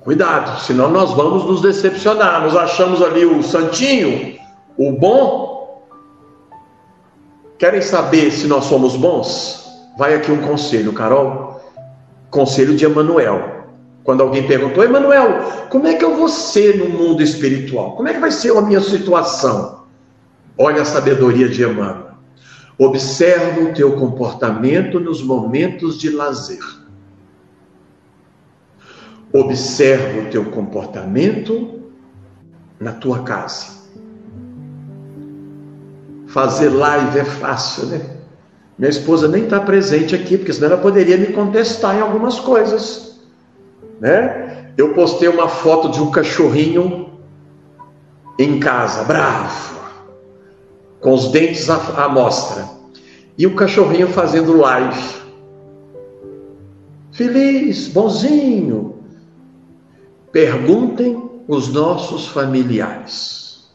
cuidado, senão nós vamos nos decepcionar. Nós achamos ali o santinho, o bom. Querem saber se nós somos bons? Vai aqui um conselho, Carol. Conselho de Emanuel. Quando alguém perguntou, Emanuel, como é que eu vou ser no mundo espiritual? Como é que vai ser a minha situação? Olha a sabedoria de Emmanuel. Observa o teu comportamento nos momentos de lazer. Observa o teu comportamento na tua casa. Fazer live é fácil, né? Minha esposa nem está presente aqui, porque senão ela poderia me contestar em algumas coisas. Né? Eu postei uma foto de um cachorrinho em casa, bravo, com os dentes à, à mostra, e o cachorrinho fazendo live. Feliz, bonzinho. Perguntem os nossos familiares.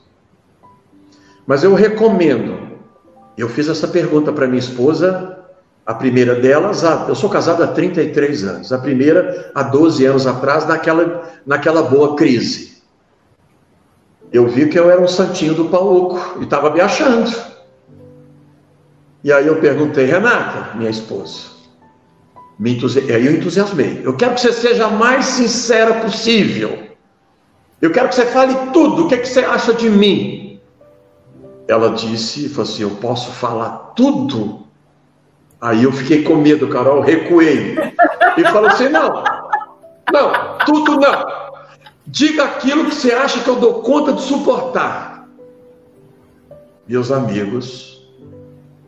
Mas eu recomendo eu fiz essa pergunta para minha esposa, a primeira delas, eu sou casado há 33 anos, a primeira há 12 anos atrás, naquela, naquela boa crise. Eu vi que eu era um santinho do Pauco e estava me achando. E aí eu perguntei, Renata, minha esposa, me entusi... aí eu entusiasmei. Eu quero que você seja mais sincera possível. Eu quero que você fale tudo. O que, é que você acha de mim? ela disse, falou assim, eu posso falar tudo? Aí eu fiquei com medo, Carol, recuei. E falou assim, não, não, tudo não. Diga aquilo que você acha que eu dou conta de suportar. Meus amigos,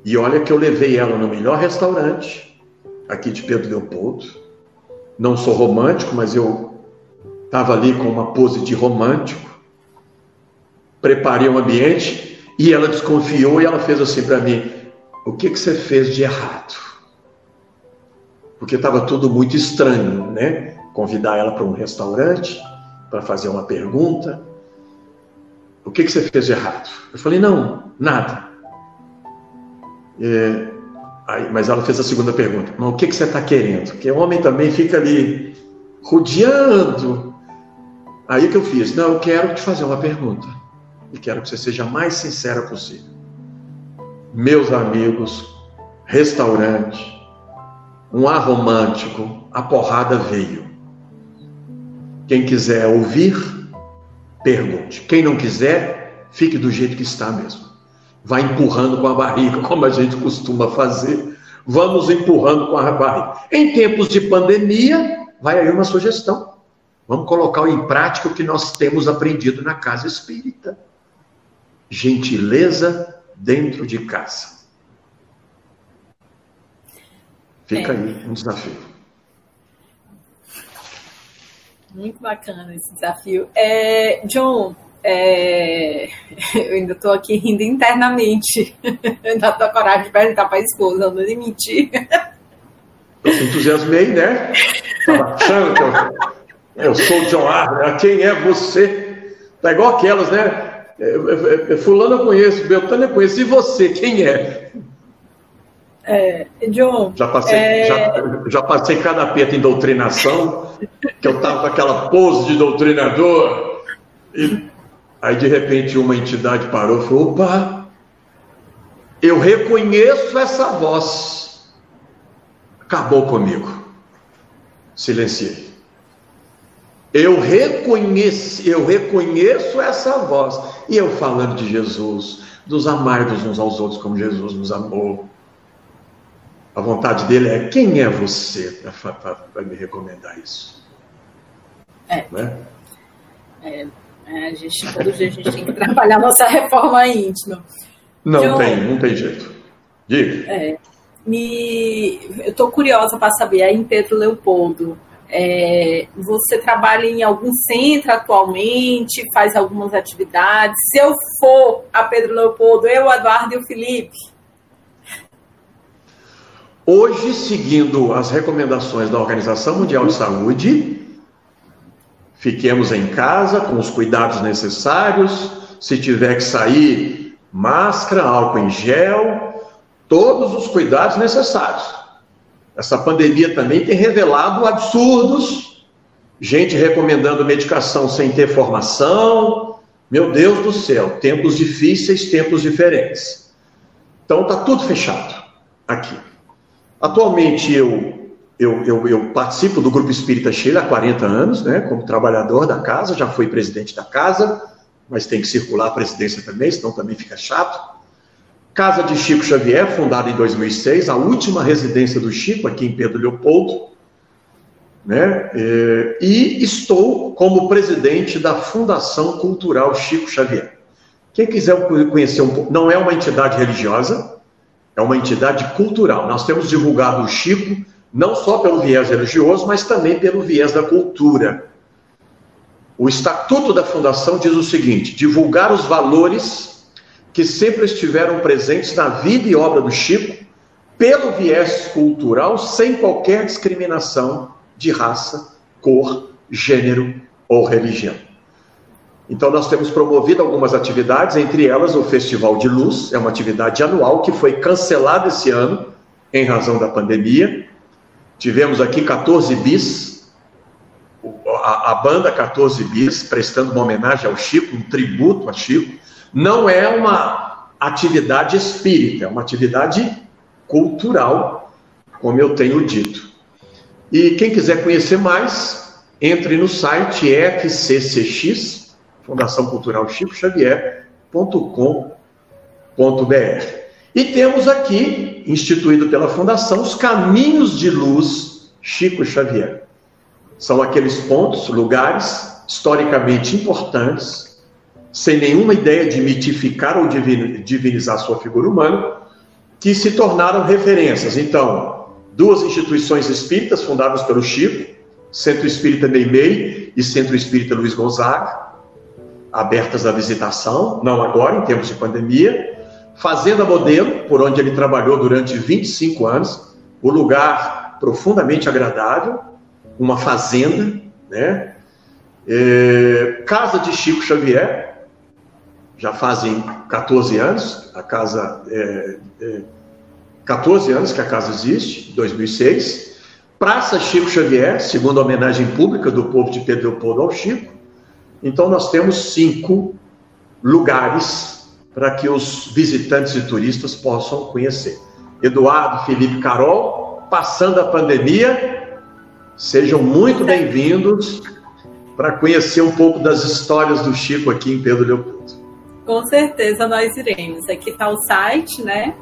e olha que eu levei ela no melhor restaurante, aqui de Pedro Leopoldo. Não sou romântico, mas eu estava ali com uma pose de romântico. Preparei um ambiente e ela desconfiou e ela fez assim para mim: O que, que você fez de errado? Porque estava tudo muito estranho, né? Convidar ela para um restaurante para fazer uma pergunta. O que, que você fez de errado? Eu falei: Não, nada. É, aí, mas ela fez a segunda pergunta: Mas o que, que você está querendo? Porque o homem também fica ali rodeando Aí que eu fiz? Não, eu quero te fazer uma pergunta. E quero que você seja mais sincera possível. Meus amigos, restaurante, um ar romântico, a porrada veio. Quem quiser ouvir, pergunte. Quem não quiser, fique do jeito que está mesmo. Vai empurrando com a barriga, como a gente costuma fazer. Vamos empurrando com a barriga. Em tempos de pandemia, vai aí uma sugestão. Vamos colocar em prática o que nós temos aprendido na casa espírita. Gentileza dentro de casa. Fica é. aí um desafio. Muito bacana esse desafio. É, John, é, eu ainda estou aqui rindo internamente. Eu ainda estou coragem de perguntar para a esposa, não limite. Eu se entusiasmei, né? Estava achando que eu, eu sou o John Arthur. Quem é você? Tá igual aquelas, né? É, é, é, fulano eu conheço, Beltrano eu conheço. E você, quem é? É, John. Já passei, é... já, já, passei cada aperto em doutrinação, que eu estava com aquela pose de doutrinador, e aí de repente uma entidade parou e falou: opa, eu reconheço essa voz. Acabou comigo. Silenciei. Eu reconheço, eu reconheço essa voz. E eu falando de Jesus, dos amargos uns aos outros como Jesus nos amou. A vontade dele é: quem é você para me recomendar isso? É. Né? É, é, a gente, todo dia a gente tem que trabalhar nossa reforma íntima. Não então, tem, não tem jeito. Diga. É, me, eu estou curiosa para saber, aí em Pedro Leopoldo, é, você trabalha em algum centro atualmente, faz algumas atividades. Se eu for a Pedro Leopoldo, eu, o Eduardo e o Felipe, Hoje, seguindo as recomendações da Organização Mundial de Saúde, fiquemos em casa com os cuidados necessários. Se tiver que sair, máscara, álcool em gel, todos os cuidados necessários. Essa pandemia também tem revelado absurdos, gente recomendando medicação sem ter formação. Meu Deus do céu, tempos difíceis, tempos diferentes. Então tá tudo fechado aqui. Atualmente eu, eu, eu, eu, participo do Grupo Espírita Sheila há 40 anos, né, como trabalhador da casa, já fui presidente da casa, mas tem que circular a presidência também, senão também fica chato. Casa de Chico Xavier, fundada em 2006, a última residência do Chico aqui em Pedro Leopoldo, né? É, e estou como presidente da Fundação Cultural Chico Xavier. Quem quiser conhecer um pouco, não é uma entidade religiosa, é uma entidade cultural. Nós temos divulgado o Chico não só pelo viés religioso, mas também pelo viés da cultura. O estatuto da fundação diz o seguinte: divulgar os valores que sempre estiveram presentes na vida e obra do Chico, pelo viés cultural, sem qualquer discriminação de raça, cor, gênero ou religião. Então, nós temos promovido algumas atividades, entre elas o Festival de Luz, é uma atividade anual que foi cancelada esse ano, em razão da pandemia. Tivemos aqui 14 bis, a, a banda 14 bis, prestando uma homenagem ao Chico, um tributo a Chico. Não é uma atividade espírita, é uma atividade cultural, como eu tenho dito. E quem quiser conhecer mais, entre no site FCCX, Fundação Cultural Chico Xavier.com.br. E temos aqui, instituído pela Fundação, os caminhos de luz Chico Xavier. São aqueles pontos, lugares historicamente importantes, sem nenhuma ideia de mitificar ou divinizar sua figura humana, que se tornaram referências. Então, duas instituições espíritas fundadas pelo Chico, Centro Espírita Meimei e Centro Espírita Luiz Gonzaga, abertas à visitação, não agora, em tempos de pandemia. Fazenda Modelo, por onde ele trabalhou durante 25 anos, o um lugar profundamente agradável, uma fazenda, né? É, casa de Chico Xavier, já fazem 14 anos, a casa é, é, 14 anos que a casa existe, 2006. Praça Chico Xavier, segundo a homenagem pública do povo de Pedro Leopoldo ao Chico, Então, nós temos cinco lugares para que os visitantes e turistas possam conhecer. Eduardo, Felipe, Carol, passando a pandemia, sejam muito bem-vindos para conhecer um pouco das histórias do Chico aqui em Pedro Leopoldo. Com certeza nós iremos. Aqui está o site, né?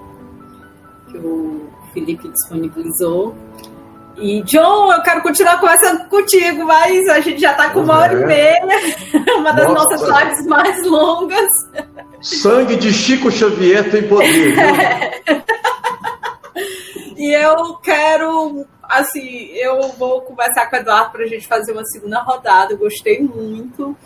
Que o Felipe disponibilizou. E, John, eu quero continuar conversando contigo, mas a gente já está com uma hora e é. meia, uma das Nossa. nossas lives mais longas. Sangue de Chico Xavier tem poder. e eu quero, assim, eu vou conversar com o Eduardo para a gente fazer uma segunda rodada. Eu gostei muito.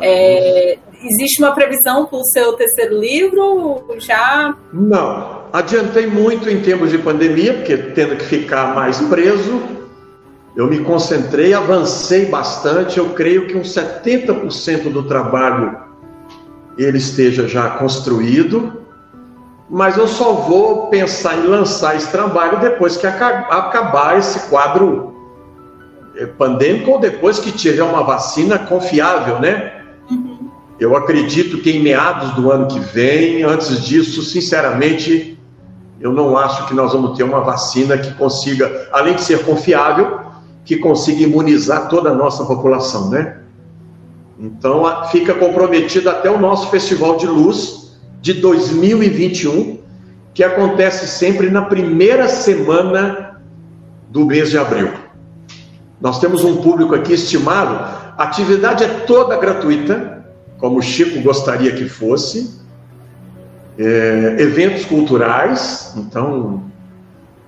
É, existe uma previsão para o seu terceiro livro? Já? Não. Adiantei muito em termos de pandemia, porque tendo que ficar mais preso, eu me concentrei, avancei bastante. Eu creio que uns 70% do trabalho ele esteja já construído, mas eu só vou pensar em lançar esse trabalho depois que acabar esse quadro é, pandêmico ou depois que tiver uma vacina confiável, né? Eu acredito que em meados do ano que vem, antes disso, sinceramente, eu não acho que nós vamos ter uma vacina que consiga, além de ser confiável, que consiga imunizar toda a nossa população, né? Então, fica comprometido até o nosso Festival de Luz de 2021, que acontece sempre na primeira semana do mês de abril. Nós temos um público aqui estimado, a atividade é toda gratuita, como o Chico gostaria que fosse, é, eventos culturais, então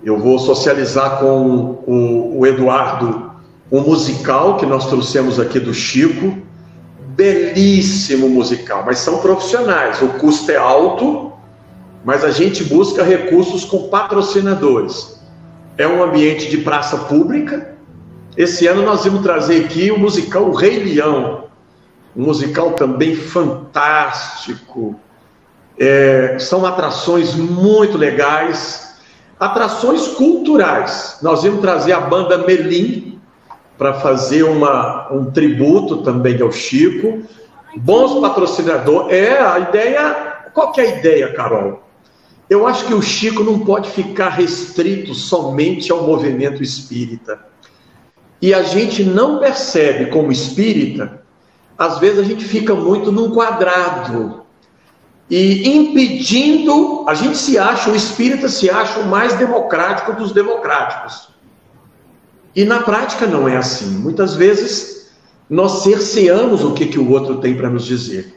eu vou socializar com o, o Eduardo um musical que nós trouxemos aqui do Chico, belíssimo musical, mas são profissionais, o custo é alto, mas a gente busca recursos com patrocinadores. É um ambiente de praça pública. Esse ano nós vamos trazer aqui o musical O Rei Leão, um musical também fantástico. É, são atrações muito legais, atrações culturais. Nós vamos trazer a banda Melim para fazer uma, um tributo também ao Chico. Bons patrocinadores. É, a ideia. Qual que é a ideia, Carol? Eu acho que o Chico não pode ficar restrito somente ao movimento espírita. E a gente não percebe como espírita às vezes a gente fica muito num quadrado e impedindo, a gente se acha, o espírita se acha o mais democrático dos democráticos. E na prática não é assim. Muitas vezes nós cerceamos o que, que o outro tem para nos dizer.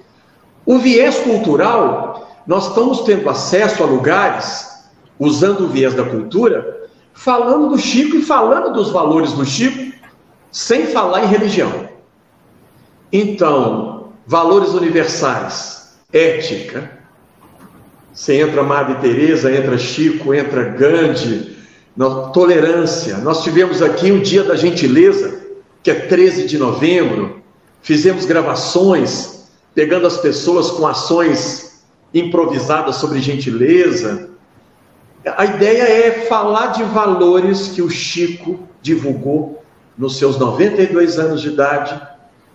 O viés cultural, nós estamos tendo acesso a lugares, usando o viés da cultura, falando do Chico e falando dos valores do Chico, sem falar em religião. Então, valores universais, ética. Você entra Madre Teresa, entra Chico, entra Gandhi, tolerância. Nós tivemos aqui o Dia da Gentileza, que é 13 de novembro. Fizemos gravações, pegando as pessoas com ações improvisadas sobre gentileza. A ideia é falar de valores que o Chico divulgou nos seus 92 anos de idade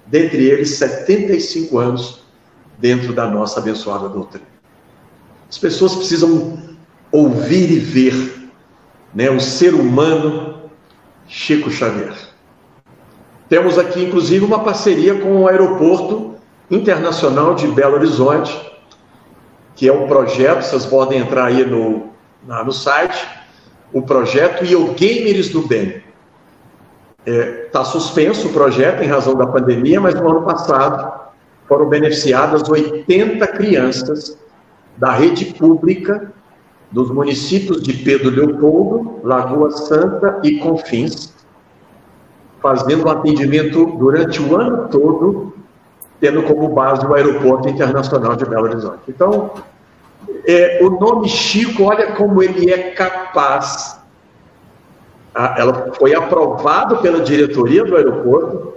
dentre eles 75 anos dentro da nossa abençoada doutrina. As pessoas precisam ouvir e ver né, o ser humano Chico Xavier. Temos aqui, inclusive, uma parceria com o Aeroporto Internacional de Belo Horizonte, que é um projeto, vocês podem entrar aí no, na, no site, o projeto Gamers do Bem. Está é, tá suspenso o projeto em razão da pandemia, mas no ano passado foram beneficiadas 80 crianças da rede pública dos municípios de Pedro Leopoldo, Lagoa Santa e Confins, fazendo atendimento durante o ano todo, tendo como base o Aeroporto Internacional de Belo Horizonte. Então, é, o nome Chico, olha como ele é capaz ela foi aprovada pela diretoria do aeroporto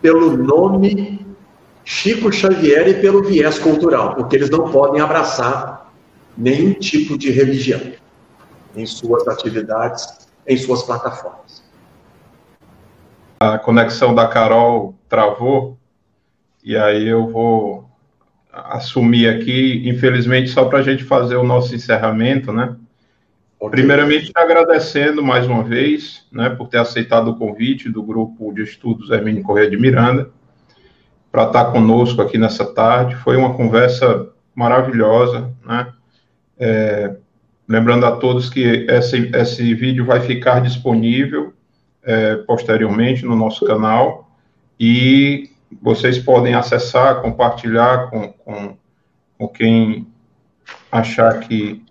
pelo nome Chico Xavier e pelo viés cultural, porque eles não podem abraçar nenhum tipo de religião em suas atividades, em suas plataformas. A conexão da Carol travou. e aí eu vou assumir aqui, infelizmente, só para a gente fazer o nosso encerramento, né? Okay. Primeiramente, agradecendo mais uma vez, né, por ter aceitado o convite do grupo de estudos Hermínio Correia de Miranda, para estar conosco aqui nessa tarde. Foi uma conversa maravilhosa, né? É, lembrando a todos que esse, esse vídeo vai ficar disponível é, posteriormente no nosso canal e vocês podem acessar, compartilhar com, com, com quem achar que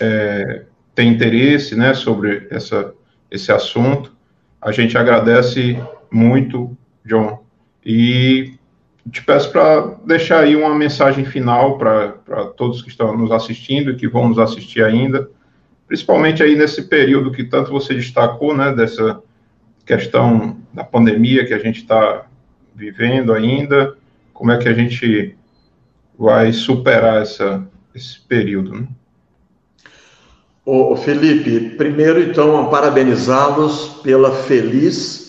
é, tem interesse né, sobre essa, esse assunto. A gente agradece muito, John, e te peço para deixar aí uma mensagem final para todos que estão nos assistindo e que vão nos assistir ainda, principalmente aí nesse período que tanto você destacou, né, dessa questão da pandemia que a gente está vivendo ainda, como é que a gente vai superar essa, esse período, né? Ô, Felipe, primeiro então parabenizá-los pela feliz,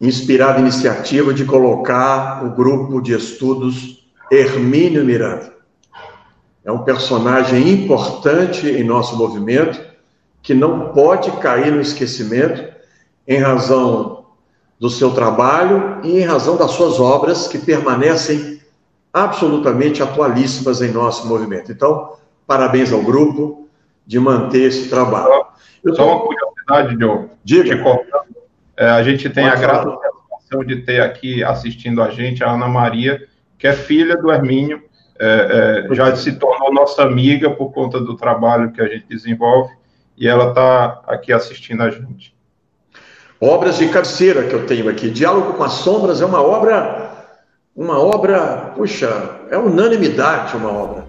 inspirada iniciativa de colocar o grupo de estudos Hermínio Miranda. É um personagem importante em nosso movimento que não pode cair no esquecimento em razão do seu trabalho e em razão das suas obras que permanecem absolutamente atualíssimas em nosso movimento. Então, parabéns ao grupo de manter esse trabalho. Só, só uma curiosidade, Diogo. Diga. É, a gente tem Pode a grata de ter aqui assistindo a gente a Ana Maria, que é filha do Hermínio, é, é, já se tornou nossa amiga por conta do trabalho que a gente desenvolve, e ela está aqui assistindo a gente. Obras de cabeceira que eu tenho aqui. Diálogo com as Sombras é uma obra, uma obra, puxa, é unanimidade uma obra.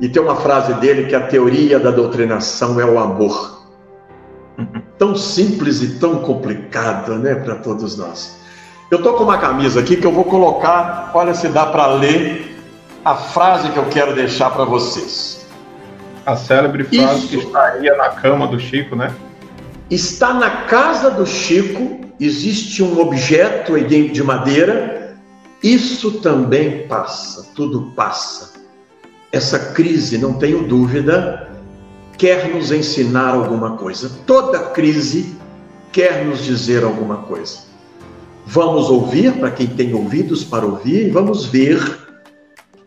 E tem uma frase dele que a teoria da doutrinação é o amor. Tão simples e tão complicada, né, para todos nós. Eu tô com uma camisa aqui que eu vou colocar, olha se dá para ler a frase que eu quero deixar para vocês. A célebre frase Isso. que estaria na cama do Chico, né? Está na casa do Chico, existe um objeto de madeira, isso também passa, tudo passa essa crise, não tenho dúvida, quer nos ensinar alguma coisa. Toda crise quer nos dizer alguma coisa. Vamos ouvir para quem tem ouvidos para ouvir e vamos ver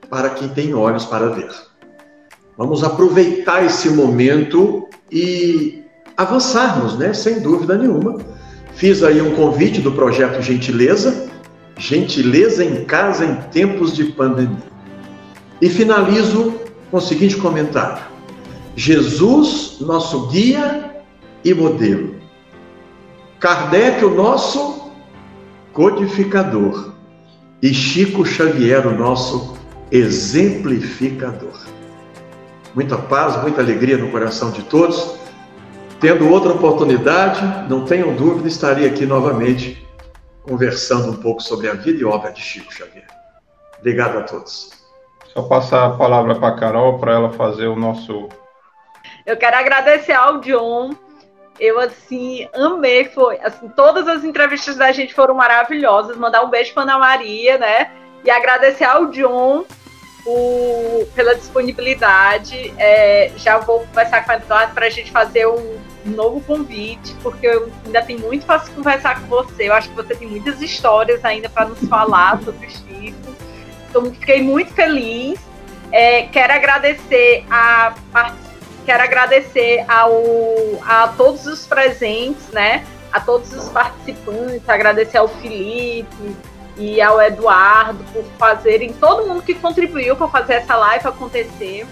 para quem tem olhos para ver. Vamos aproveitar esse momento e avançarmos, né? Sem dúvida nenhuma. Fiz aí um convite do projeto Gentileza, Gentileza em Casa em Tempos de Pandemia. E finalizo com o seguinte comentário: Jesus, nosso guia e modelo. Kardec, o nosso codificador. E Chico Xavier, o nosso exemplificador. Muita paz, muita alegria no coração de todos. Tendo outra oportunidade, não tenham dúvida, estarei aqui novamente conversando um pouco sobre a vida e obra de Chico Xavier. Obrigado a todos. Só passar a palavra para a Carol para ela fazer o nosso. Eu quero agradecer ao John. Eu assim amei, foi assim, todas as entrevistas da gente foram maravilhosas. Mandar um beijo para Ana Maria, né? E agradecer ao John o, pela disponibilidade. É, já vou conversar com a Eduardo para a gente fazer um novo convite, porque eu ainda tenho muito para conversar com você. Eu acho que você tem muitas histórias ainda para nos falar sobre o Chico. Então, fiquei muito feliz. É, quero agradecer a quero agradecer ao, a todos os presentes, né? A todos os participantes, agradecer ao Felipe e ao Eduardo por fazerem, todo mundo que contribuiu para fazer essa live acontecer.